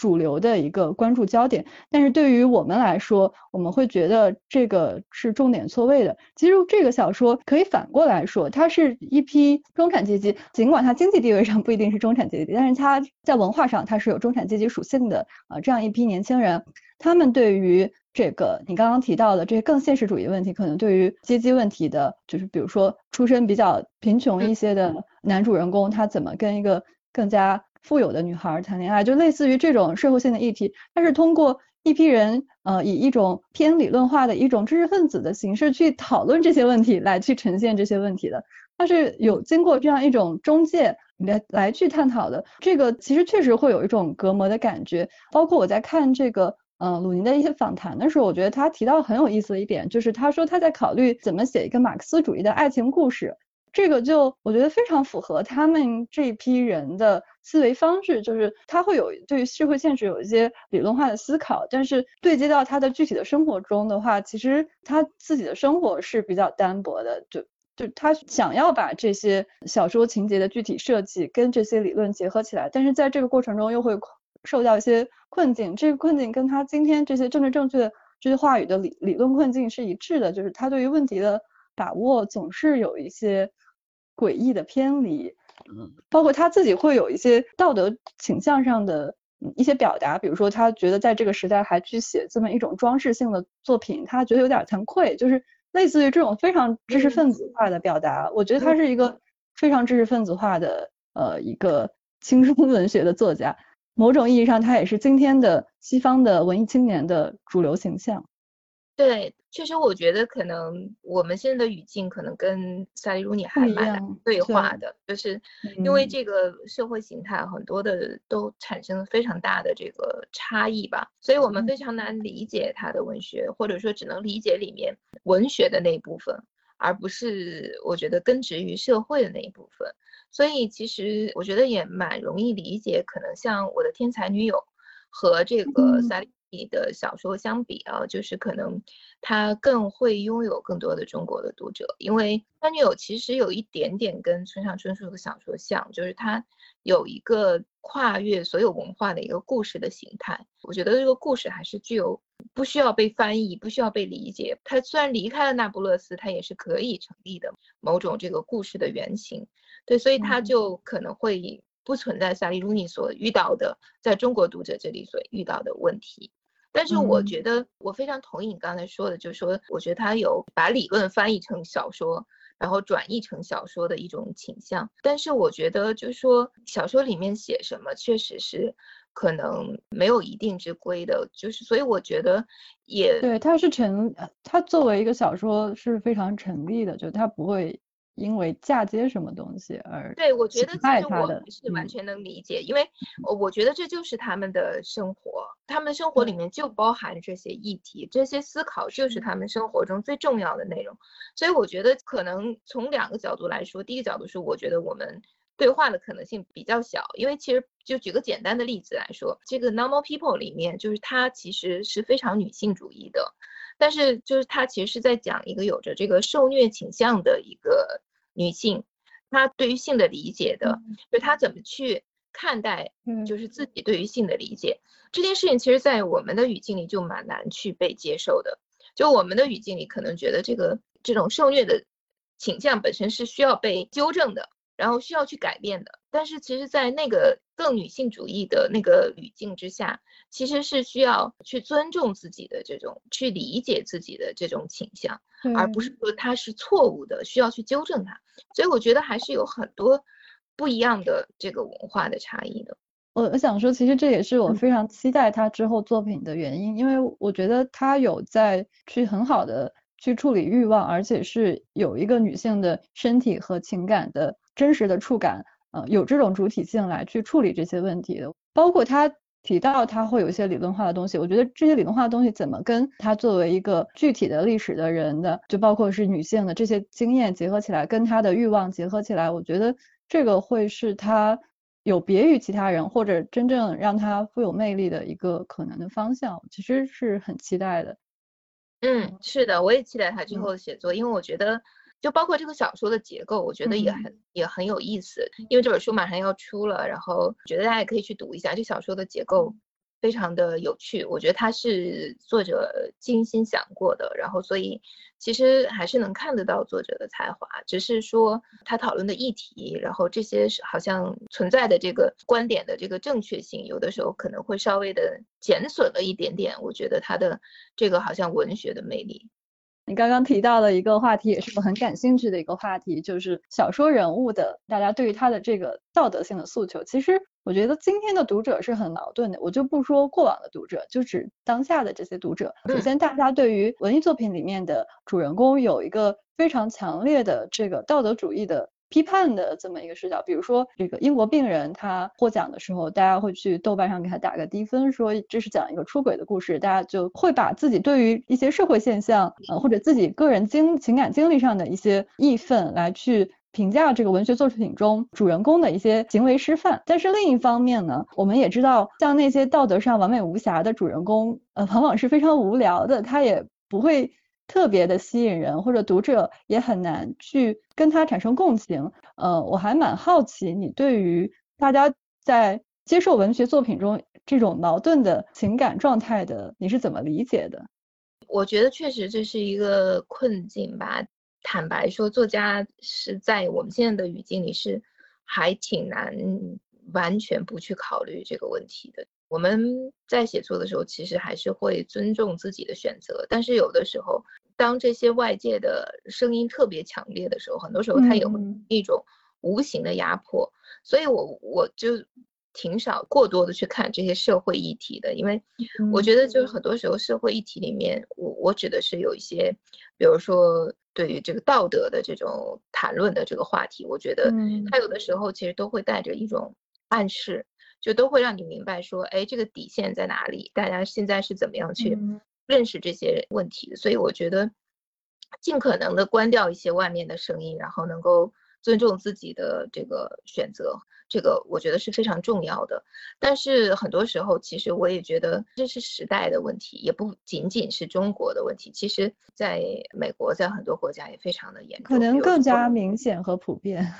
主流的一个关注焦点。但是对于我们来说，我们会觉得这个是重点错位的。其实这个小说可以反过来说，它是一批中产阶级，尽管它经济地位上不一定是中产阶级，但是它在文化上它是有中产阶级属性的啊，这样一批年轻人，他们对于。这个你刚刚提到的这些更现实主义问题，可能对于阶级问题的，就是比如说出身比较贫穷一些的男主人公，他怎么跟一个更加富有的女孩谈恋爱，就类似于这种社会性的议题，但是通过一批人呃以一种偏理论化的一种知识分子的形式去讨论这些问题，来去呈现这些问题的，它是有经过这样一种中介来来去探讨的。这个其实确实会有一种隔膜的感觉。包括我在看这个呃鲁尼的一些访谈的时候，我觉得他提到很有意思的一点，就是他说他在考虑怎么写一个马克思主义的爱情故事。这个就我觉得非常符合他们这一批人的思维方式，就是他会有对于社会现实有一些理论化的思考，但是对接到他的具体的生活中的话，其实他自己的生活是比较单薄的，就就他想要把这些小说情节的具体设计跟这些理论结合起来，但是在这个过程中又会受到一些困境，这个困境跟他今天这些政治正确的这些话语的理理论困境是一致的，就是他对于问题的。把握总是有一些诡异的偏离，嗯，包括他自己会有一些道德倾向上的一些表达，比如说他觉得在这个时代还去写这么一种装饰性的作品，他觉得有点惭愧，就是类似于这种非常知识分子化的表达。我觉得他是一个非常知识分子化的呃一个轻松文学的作家，某种意义上他也是今天的西方的文艺青年的主流形象。对，确实，我觉得可能我们现在的语境可能跟萨利鲁尼还蛮对话。的，就是因为这个社会形态很多的都产生了非常大的这个差异吧，所以我们非常难理解他的文学，或者说只能理解里面文学的那一部分，而不是我觉得根植于社会的那一部分。所以其实我觉得也蛮容易理解，可能像我的天才女友和这个萨利。你的小说相比啊，就是可能他更会拥有更多的中国的读者，因为《三女友》其实有一点点跟村上春树的小说像，就是它有一个跨越所有文化的一个故事的形态。我觉得这个故事还是具有不需要被翻译、不需要被理解。它虽然离开了那不勒斯，它也是可以成立的某种这个故事的原型。对，所以它就可能会不存在萨利鲁尼所遇到的，在中国读者这里所遇到的问题。但是我觉得我非常同意你刚才说的，就是说，我觉得他有把理论翻译成小说，然后转译成小说的一种倾向。但是我觉得，就是说，小说里面写什么，确实是可能没有一定之规的。就是，所以我觉得也对，它是成，它作为一个小说是非常成立的，就它不会。因为嫁接什么东西而对我觉得其实我是完全能理解，因为我觉得这就是他们的生活，他们生活里面就包含这些议题，这些思考就是他们生活中最重要的内容。所以我觉得可能从两个角度来说，第一个角度是我觉得我们对话的可能性比较小，因为其实就举个简单的例子来说，这个 Normal People 里面就是它其实是非常女性主义的。但是，就是它其实是在讲一个有着这个受虐倾向的一个女性，她对于性的理解的，就她怎么去看待，就是自己对于性的理解这件事情，其实，在我们的语境里就蛮难去被接受的。就我们的语境里，可能觉得这个这种受虐的倾向本身是需要被纠正的。然后需要去改变的，但是其实，在那个更女性主义的那个语境之下，其实是需要去尊重自己的这种，去理解自己的这种倾向，而不是说它是错误的，需要去纠正它。所以我觉得还是有很多不一样的这个文化的差异的。我我想说，其实这也是我非常期待他之后作品的原因，因为我觉得他有在去很好的去处理欲望，而且是有一个女性的身体和情感的。真实的触感，呃，有这种主体性来去处理这些问题的，包括他提到他会有一些理论化的东西，我觉得这些理论化的东西怎么跟他作为一个具体的历史的人的，就包括是女性的这些经验结合起来，跟他的欲望结合起来，我觉得这个会是他有别于其他人，或者真正让他富有魅力的一个可能的方向，其实是很期待的。嗯，是的，我也期待他之后的写作，因为我觉得。就包括这个小说的结构，我觉得也很也很有意思，因为这本书马上要出了，然后觉得大家也可以去读一下这小说的结构。非常的有趣，我觉得它是作者精心想过的，然后所以其实还是能看得到作者的才华，只是说他讨论的议题，然后这些好像存在的这个观点的这个正确性，有的时候可能会稍微的减损了一点点。我觉得他的这个好像文学的魅力。你刚刚提到的一个话题，也是我很感兴趣的一个话题，就是小说人物的大家对于他的这个道德性的诉求。其实我觉得今天的读者是很矛盾的，我就不说过往的读者，就指当下的这些读者。首先，大家对于文艺作品里面的主人公有一个非常强烈的这个道德主义的。批判的这么一个视角，比如说这个英国病人他获奖的时候，大家会去豆瓣上给他打个低分，说这是讲一个出轨的故事，大家就会把自己对于一些社会现象，呃或者自己个人经情感经历上的一些义愤来去评价这个文学作品中主人公的一些行为示范。但是另一方面呢，我们也知道，像那些道德上完美无瑕的主人公，呃往往是非常无聊的，他也不会。特别的吸引人，或者读者也很难去跟他产生共情。呃，我还蛮好奇，你对于大家在接受文学作品中这种矛盾的情感状态的，你是怎么理解的？我觉得确实这是一个困境吧。坦白说，作家是在我们现在的语境里是还挺难完全不去考虑这个问题的。我们在写作的时候，其实还是会尊重自己的选择，但是有的时候。当这些外界的声音特别强烈的时候，很多时候它也会一种无形的压迫，所以我我就挺少过多的去看这些社会议题的，因为我觉得就是很多时候社会议题里面，我我指的是有一些，比如说对于这个道德的这种谈论的这个话题，我觉得它有的时候其实都会带着一种暗示，就都会让你明白说，哎，这个底线在哪里？大家现在是怎么样去？认识这些问题，所以我觉得尽可能的关掉一些外面的声音，然后能够尊重自己的这个选择，这个我觉得是非常重要的。但是很多时候，其实我也觉得这是时代的问题，也不仅仅是中国的问题。其实在美国，在很多国家也非常的严重，可能更加明显和普遍。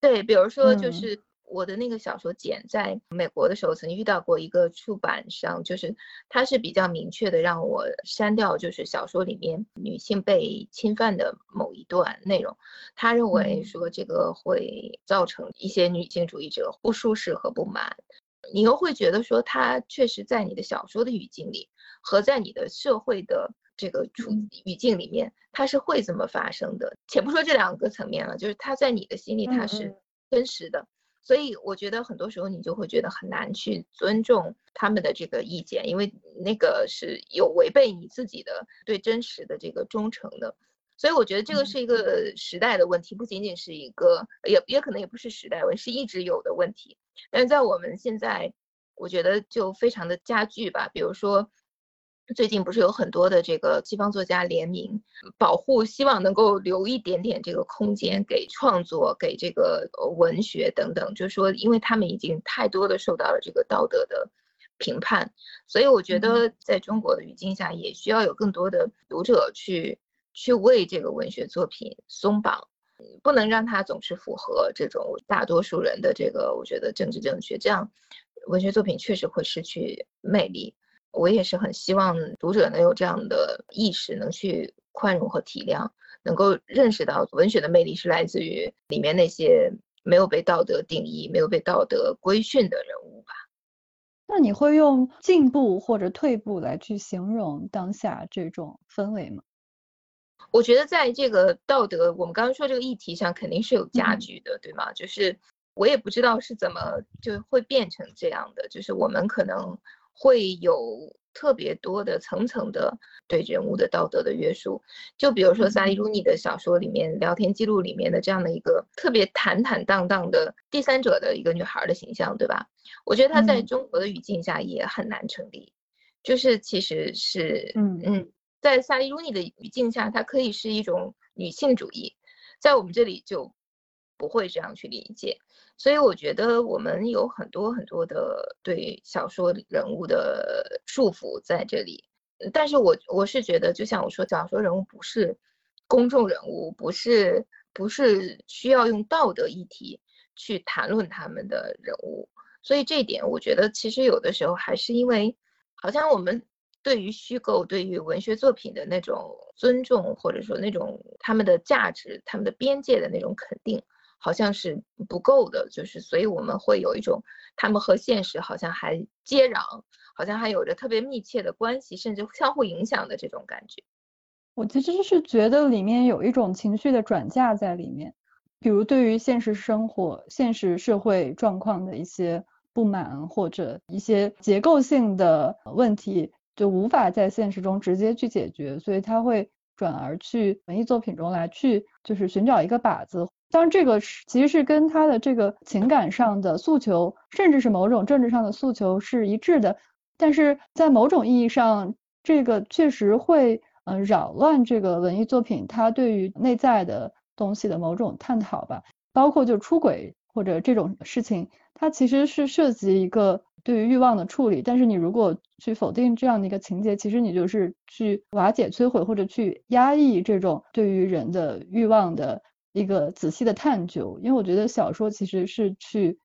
对，比如说就是。我的那个小说《简》在美国的时候，曾经遇到过一个出版商，就是他是比较明确的让我删掉，就是小说里面女性被侵犯的某一段内容。他认为说这个会造成一些女性主义者不舒适和不满。你又会觉得说，他确实在你的小说的语境里和在你的社会的这个处语境里面，它是会这么发生的。且不说这两个层面了，就是他在你的心里他是真实的。所以我觉得很多时候你就会觉得很难去尊重他们的这个意见，因为那个是有违背你自己的对真实的这个忠诚的。所以我觉得这个是一个时代的问题，不仅仅是一个，也也可能也不是时代问题，是一直有的问题。但是在我们现在，我觉得就非常的加剧吧，比如说。最近不是有很多的这个西方作家联名保护，希望能够留一点点这个空间给创作、给这个文学等等。就是说，因为他们已经太多的受到了这个道德的评判，所以我觉得在中国的语境下，也需要有更多的读者去去为这个文学作品松绑，不能让它总是符合这种大多数人的这个我觉得政治正确，这样文学作品确实会失去魅力。我也是很希望读者能有这样的意识，能去宽容和体谅，能够认识到文学的魅力是来自于里面那些没有被道德定义、没有被道德规训的人物吧。那你会用进步或者退步来去形容当下这种氛围吗？我觉得在这个道德，我们刚刚说这个议题上肯定是有加剧的，对吗？就是我也不知道是怎么就会变成这样的，就是我们可能。会有特别多的层层的对人物的道德的约束，就比如说萨利鲁尼的小说里面聊天记录里面的这样的一个特别坦坦荡荡的第三者的一个女孩的形象，对吧？我觉得她在中国的语境下也很难成立，就是其实是，嗯。嗯，在萨利鲁尼的语境下，它可以是一种女性主义，在我们这里就不会这样去理解。所以我觉得我们有很多很多的对小说人物的束缚在这里，但是我我是觉得，就像我说，小说人物不是公众人物，不是不是需要用道德议题去谈论他们的人物，所以这一点我觉得其实有的时候还是因为，好像我们对于虚构、对于文学作品的那种尊重，或者说那种他们的价值、他们的边界的那种肯定。好像是不够的，就是所以我们会有一种他们和现实好像还接壤，好像还有着特别密切的关系，甚至相互影响的这种感觉。我其实是觉得里面有一种情绪的转嫁在里面，比如对于现实生活、现实社会状况的一些不满，或者一些结构性的问题，就无法在现实中直接去解决，所以他会转而去文艺作品中来去，就是寻找一个靶子。当然，这个其实是跟他的这个情感上的诉求，甚至是某种政治上的诉求是一致的。但是在某种意义上，这个确实会。嗯，扰乱这个文艺作品，它对于内在的东西的某种探讨吧，包括就出轨或者这种事情，它其实是涉及一个对于欲望的处理。但是你如果去否定这样的一个情节，其实你就是去瓦解、摧毁或者去压抑这种对于人的欲望的一个仔细的探究。因为我觉得小说其实是去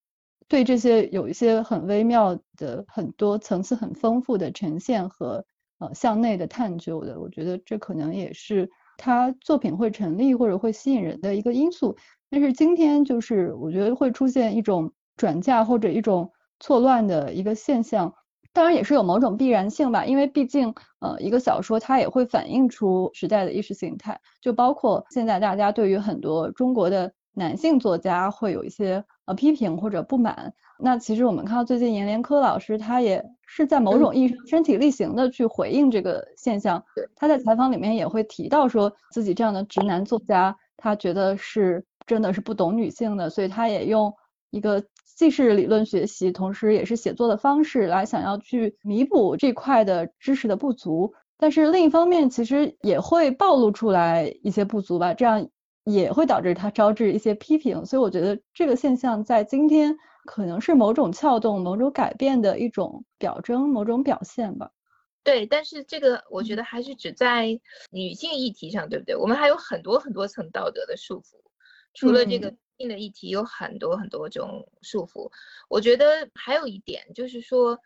对这些有一些很微妙的、很多层次很丰富的呈现和。呃，向内的探究的，我觉得这可能也是他作品会成立或者会吸引人的一个因素。但是今天就是我觉得会出现一种转嫁或者一种错乱的一个现象，当然也是有某种必然性吧，因为毕竟呃一个小说它也会反映出时代的意识形态，就包括现在大家对于很多中国的男性作家会有一些呃批评或者不满。那其实我们看到最近阎连科老师，他也是在某种意义上身体力行的去回应这个现象。他在采访里面也会提到，说自己这样的直男作家，他觉得是真的是不懂女性的，所以他也用一个既是理论学习，同时也是写作的方式来想要去弥补这块的知识的不足。但是另一方面，其实也会暴露出来一些不足吧，这样也会导致他招致一些批评。所以我觉得这个现象在今天。可能是某种撬动、某种改变的一种表征、某种表现吧。对，但是这个我觉得还是只在女性议题上，对不对？我们还有很多很多层道德的束缚，除了这个性的议题，有很多很多种束缚。我觉得还有一点就是说，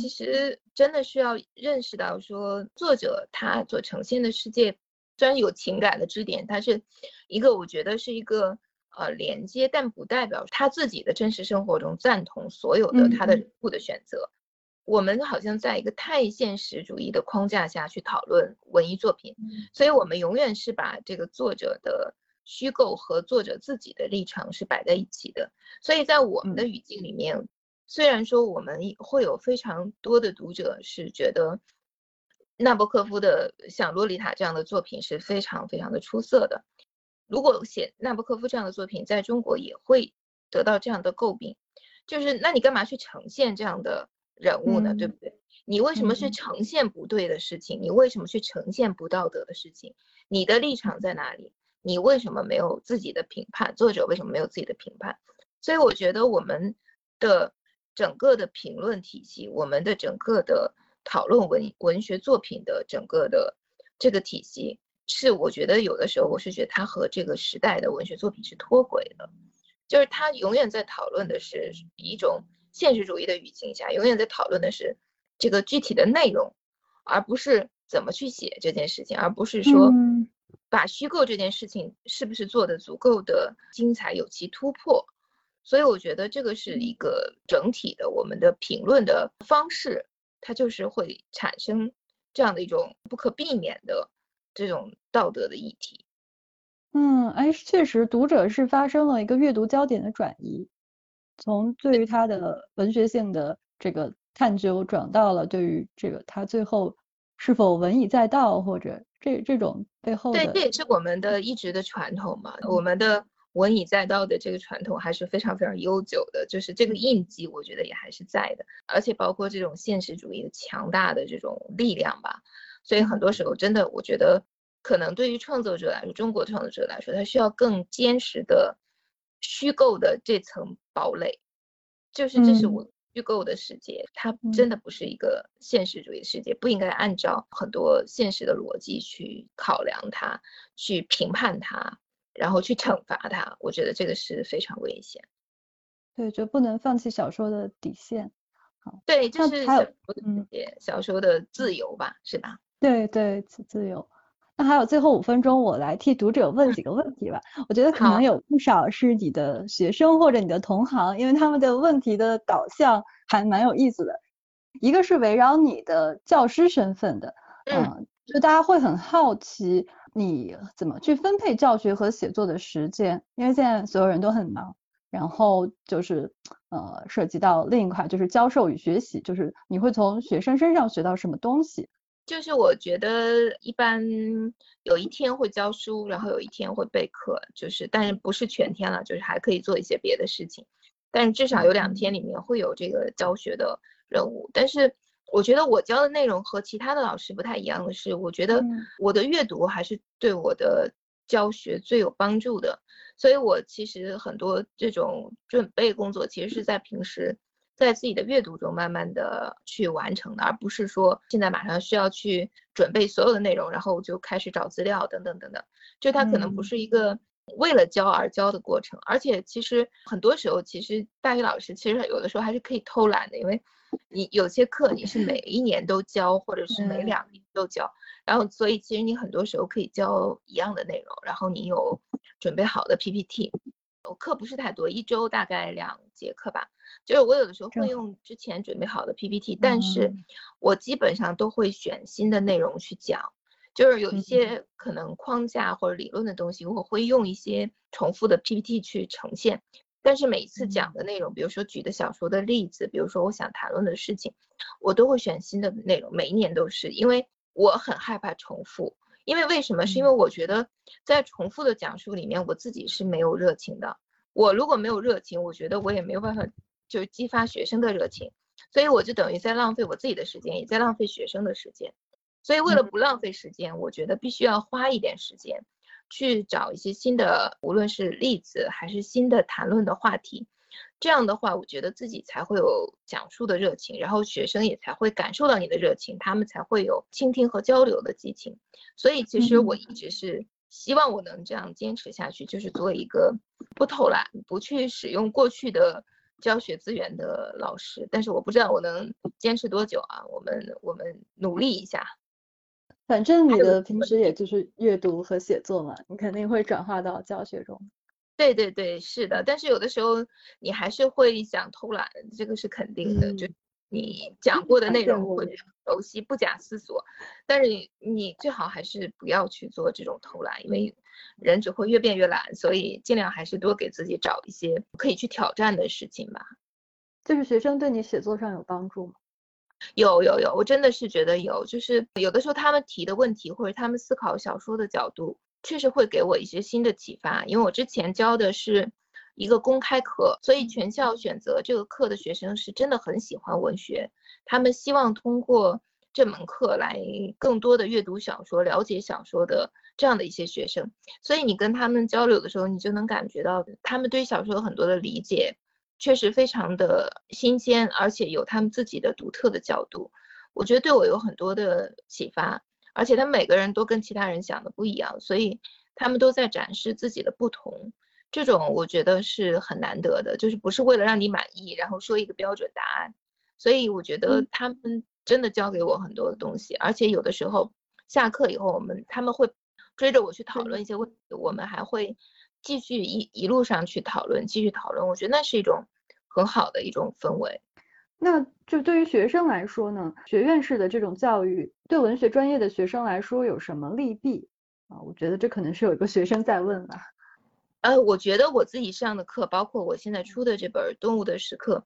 其实真的需要认识到，说作者他所呈现的世界虽然有情感的支点，它是一个，我觉得是一个。呃，连接，但不代表他自己的真实生活中赞同所有的他的人物的选择。我们好像在一个太现实主义的框架下去讨论文艺作品，所以我们永远是把这个作者的虚构和作者自己的立场是摆在一起的。所以在我们的语境里面，虽然说我们会有非常多的读者是觉得纳博科夫的像《洛丽塔》这样的作品是非常非常的出色的。如果写纳博科夫这样的作品，在中国也会得到这样的诟病，就是那你干嘛去呈现这样的人物呢？对不对？你为什么去呈现不对的事情？你为什么去呈现不道德的事情？你的立场在哪里？你为什么没有自己的评判？作者为什么没有自己的评判？所以我觉得我们的整个的评论体系，我们的整个的讨论文文学作品的整个的这个体系。是，我觉得有的时候我是觉得他和这个时代的文学作品是脱轨的，就是他永远在讨论的是一种现实主义的语境下，永远在讨论的是这个具体的内容，而不是怎么去写这件事情，而不是说把虚构这件事情是不是做的足够的精彩，有其突破。所以我觉得这个是一个整体的我们的评论的方式，它就是会产生这样的一种不可避免的。这种道德的议题，嗯，哎，确实，读者是发生了一个阅读焦点的转移，从对于他的文学性的这个探究，转到了对于这个他最后是否文以载道，或者这这种背后的，对，这也是我们的一直的传统嘛。我们的文以载道的这个传统还是非常非常悠久的，就是这个印记，我觉得也还是在的，而且包括这种现实主义的强大的这种力量吧。所以很多时候，真的，我觉得可能对于创作者来说，中国创作者来说，他需要更坚实的虚构的这层堡垒，就是这是我虚构的世界，它真的不是一个现实主义的世界，不应该按照很多现实的逻辑去考量它，去评判它，然后去惩罚它。我觉得这个是非常危险。对，就不能放弃小说的底线。好，对，就是小说的自由吧，是吧？对对，自自由。那还有最后五分钟，我来替读者问几个问题吧。我觉得可能有不少是你的学生或者你的同行，因为他们的问题的导向还蛮有意思的。一个是围绕你的教师身份的，嗯，就大家会很好奇你怎么去分配教学和写作的时间，因为现在所有人都很忙，然后就是呃涉及到另一块就是教授与学习，就是你会从学生身上学到什么东西？就是我觉得一般有一天会教书，然后有一天会备课，就是但是不是全天了，就是还可以做一些别的事情，但是至少有两天里面会有这个教学的任务。但是我觉得我教的内容和其他的老师不太一样的是，我觉得我的阅读还是对我的教学最有帮助的，所以我其实很多这种准备工作其实是在平时。在自己的阅读中慢慢的去完成的，而不是说现在马上需要去准备所有的内容，然后就开始找资料等等等等，就它可能不是一个为了教而教的过程。而且其实很多时候，其实大学老师其实有的时候还是可以偷懒的，因为你有些课你是每一年都教，或者是每两年都教，然后所以其实你很多时候可以教一样的内容，然后你有准备好的 PPT。我课不是太多，一周大概两节课吧。就是我有的时候会用之前准备好的 PPT，但是我基本上都会选新的内容去讲。就是有一些可能框架或者理论的东西，我会用一些重复的 PPT 去呈现。但是每一次讲的内容，比如说举的小说的例子，比如说我想谈论的事情，我都会选新的内容。每一年都是，因为我很害怕重复。因为为什么？是因为我觉得在重复的讲述里面，我自己是没有热情的。我如果没有热情，我觉得我也没有办法就激发学生的热情，所以我就等于在浪费我自己的时间，也在浪费学生的时间。所以为了不浪费时间，我觉得必须要花一点时间去找一些新的，无论是例子还是新的谈论的话题。这样的话，我觉得自己才会有讲述的热情，然后学生也才会感受到你的热情，他们才会有倾听和交流的激情。所以其实我一直是希望我能这样坚持下去，就是做一个不偷懒、不去使用过去的教学资源的老师。但是我不知道我能坚持多久啊！我们我们努力一下。反正你的平时也就是阅读和写作嘛，你肯定会转化到教学中。对对对，是的，但是有的时候你还是会想偷懒，这个是肯定的。就你讲过的内容会比较熟悉，不假思索。但是你最好还是不要去做这种偷懒，因为人只会越变越懒。所以尽量还是多给自己找一些可以去挑战的事情吧。就是学生对你写作上有帮助吗？有有有，我真的是觉得有。就是有的时候他们提的问题，或者他们思考小说的角度。确实会给我一些新的启发，因为我之前教的是一个公开课，所以全校选择这个课的学生是真的很喜欢文学，他们希望通过这门课来更多的阅读小说、了解小说的这样的一些学生，所以你跟他们交流的时候，你就能感觉到他们对小说有很多的理解，确实非常的新鲜，而且有他们自己的独特的角度，我觉得对我有很多的启发。而且他们每个人都跟其他人想的不一样，所以他们都在展示自己的不同。这种我觉得是很难得的，就是不是为了让你满意，然后说一个标准答案。所以我觉得他们真的教给我很多的东西，而且有的时候下课以后，我们他们会追着我去讨论一些问题，我们还会继续一一路上去讨论，继续讨论。我觉得那是一种很好的一种氛围。那就对于学生来说呢，学院式的这种教育对文学专业的学生来说有什么利弊啊？我觉得这可能是有一个学生在问吧。呃，我觉得我自己上的课，包括我现在出的这本《动物的时刻》，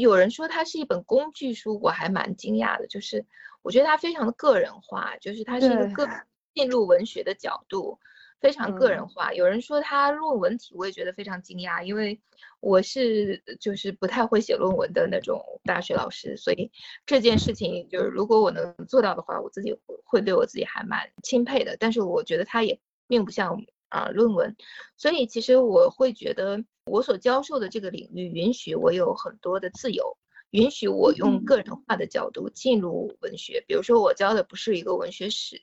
有人说它是一本工具书，我还蛮惊讶的。就是我觉得它非常的个人化，就是它是一个个进入文学的角度。非常个人化，有人说它论文题，我也觉得非常惊讶，因为我是就是不太会写论文的那种大学老师，所以这件事情就是如果我能做到的话，我自己会对我自己还蛮钦佩的。但是我觉得它也并不像啊论文，所以其实我会觉得我所教授的这个领域允许我有很多的自由，允许我用个人化的角度进入文学，比如说我教的不是一个文学史。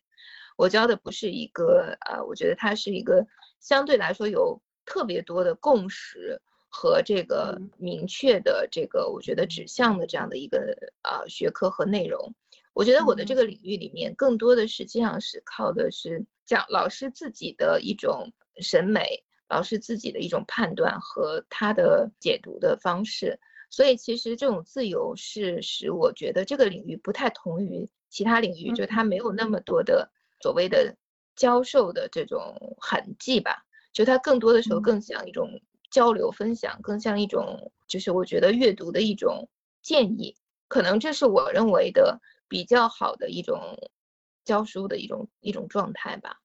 我教的不是一个，呃，我觉得它是一个相对来说有特别多的共识和这个明确的这个，我觉得指向的这样的一个呃学科和内容。我觉得我的这个领域里面更多的实际上是靠的是讲老师自己的一种审美，老师自己的一种判断和他的解读的方式。所以其实这种自由是使我觉得这个领域不太同于。其他领域，就他没有那么多的所谓的教授的这种痕迹吧，就他更多的时候更像一种交流分享，更像一种就是我觉得阅读的一种建议，可能这是我认为的比较好的一种教书的一种一种状态吧。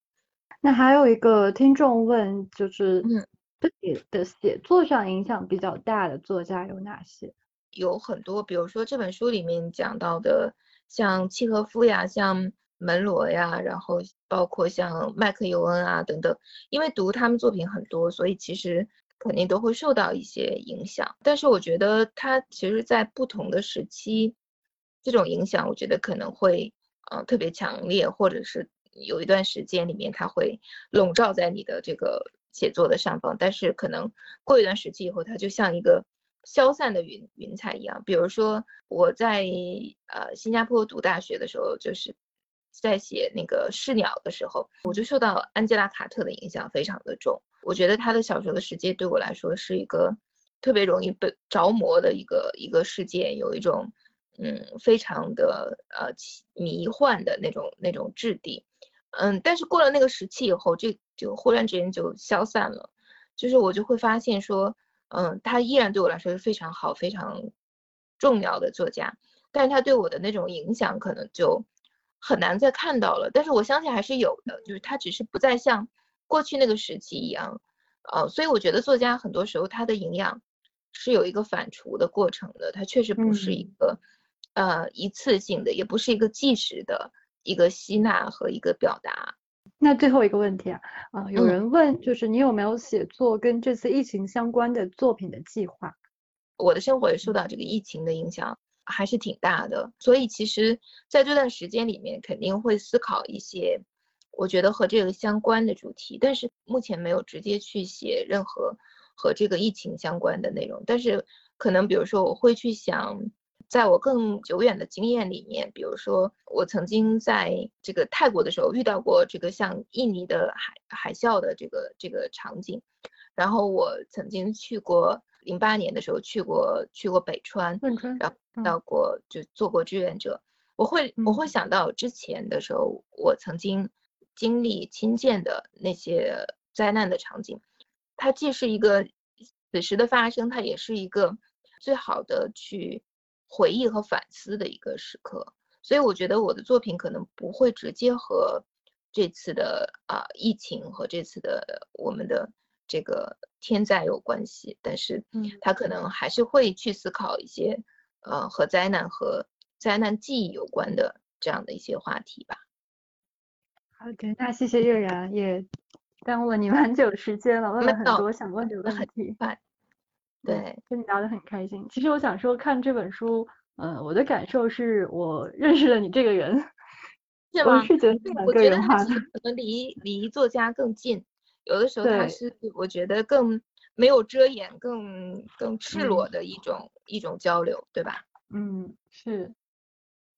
那还有一个听众问，就是嗯，对你的写作上影响比较大的作家有哪些？有很多，比如说这本书里面讲到的。像契诃夫呀，像门罗呀，然后包括像麦克尤恩啊等等，因为读他们作品很多，所以其实肯定都会受到一些影响。但是我觉得他其实，在不同的时期，这种影响我觉得可能会呃特别强烈，或者是有一段时间里面，它会笼罩在你的这个写作的上方。但是可能过一段时期以后，它就像一个。消散的云云彩一样，比如说我在呃新加坡读大学的时候，就是在写那个侍鸟的时候，我就受到安吉拉卡特的影响非常的重。我觉得他的小说的世界对我来说是一个特别容易被着魔的一个一个世界，有一种嗯非常的呃迷幻的那种那种质地，嗯，但是过了那个时期以后，这就忽然之间就消散了，就是我就会发现说。嗯，他依然对我来说是非常好、非常重要的作家，但是他对我的那种影响可能就很难再看到了。但是我相信还是有的，就是他只是不再像过去那个时期一样，呃，所以我觉得作家很多时候他的营养是有一个反刍的过程的，他确实不是一个呃一次性的，也不是一个即时的一个吸纳和一个表达。那最后一个问题啊，啊，有人问，就是你有没有写作跟这次疫情相关的作品的计划？我的生活也受到这个疫情的影响，还是挺大的。所以其实在这段时间里面，肯定会思考一些我觉得和这个相关的主题，但是目前没有直接去写任何和这个疫情相关的内容。但是可能比如说我会去想。在我更久远的经验里面，比如说我曾经在这个泰国的时候遇到过这个像印尼的海海啸的这个这个场景，然后我曾经去过零八年的时候去过去过北川，然后到过就做过志愿者，我会我会想到之前的时候我曾经经历亲见的那些灾难的场景，它既是一个此时的发生，它也是一个最好的去。回忆和反思的一个时刻，所以我觉得我的作品可能不会直接和这次的啊疫情和这次的我们的这个天灾有关系，但是嗯，他可能还是会去思考一些呃和灾难和灾难记忆有关的这样的一些话题吧。好的，那谢谢月然，也耽误了你蛮久时间了，问了很多想问的问题。对，跟你聊得很开心。其实我想说，看这本书，嗯，我的感受是我 认识了你这个人，是吗？我是觉得蛮个人化的，可能离离作家更近。有的时候他是我觉得更没有遮掩、更更赤裸的一种一种交流，对吧？嗯，是。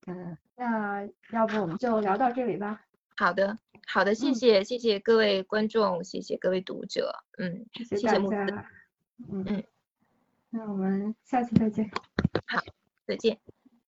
嗯，那要不我们就聊到这里吧。好的，好的，谢谢，谢谢各位观众，谢谢各位读者，嗯，谢谢大家，嗯嗯。那我们下次再见。好，再见。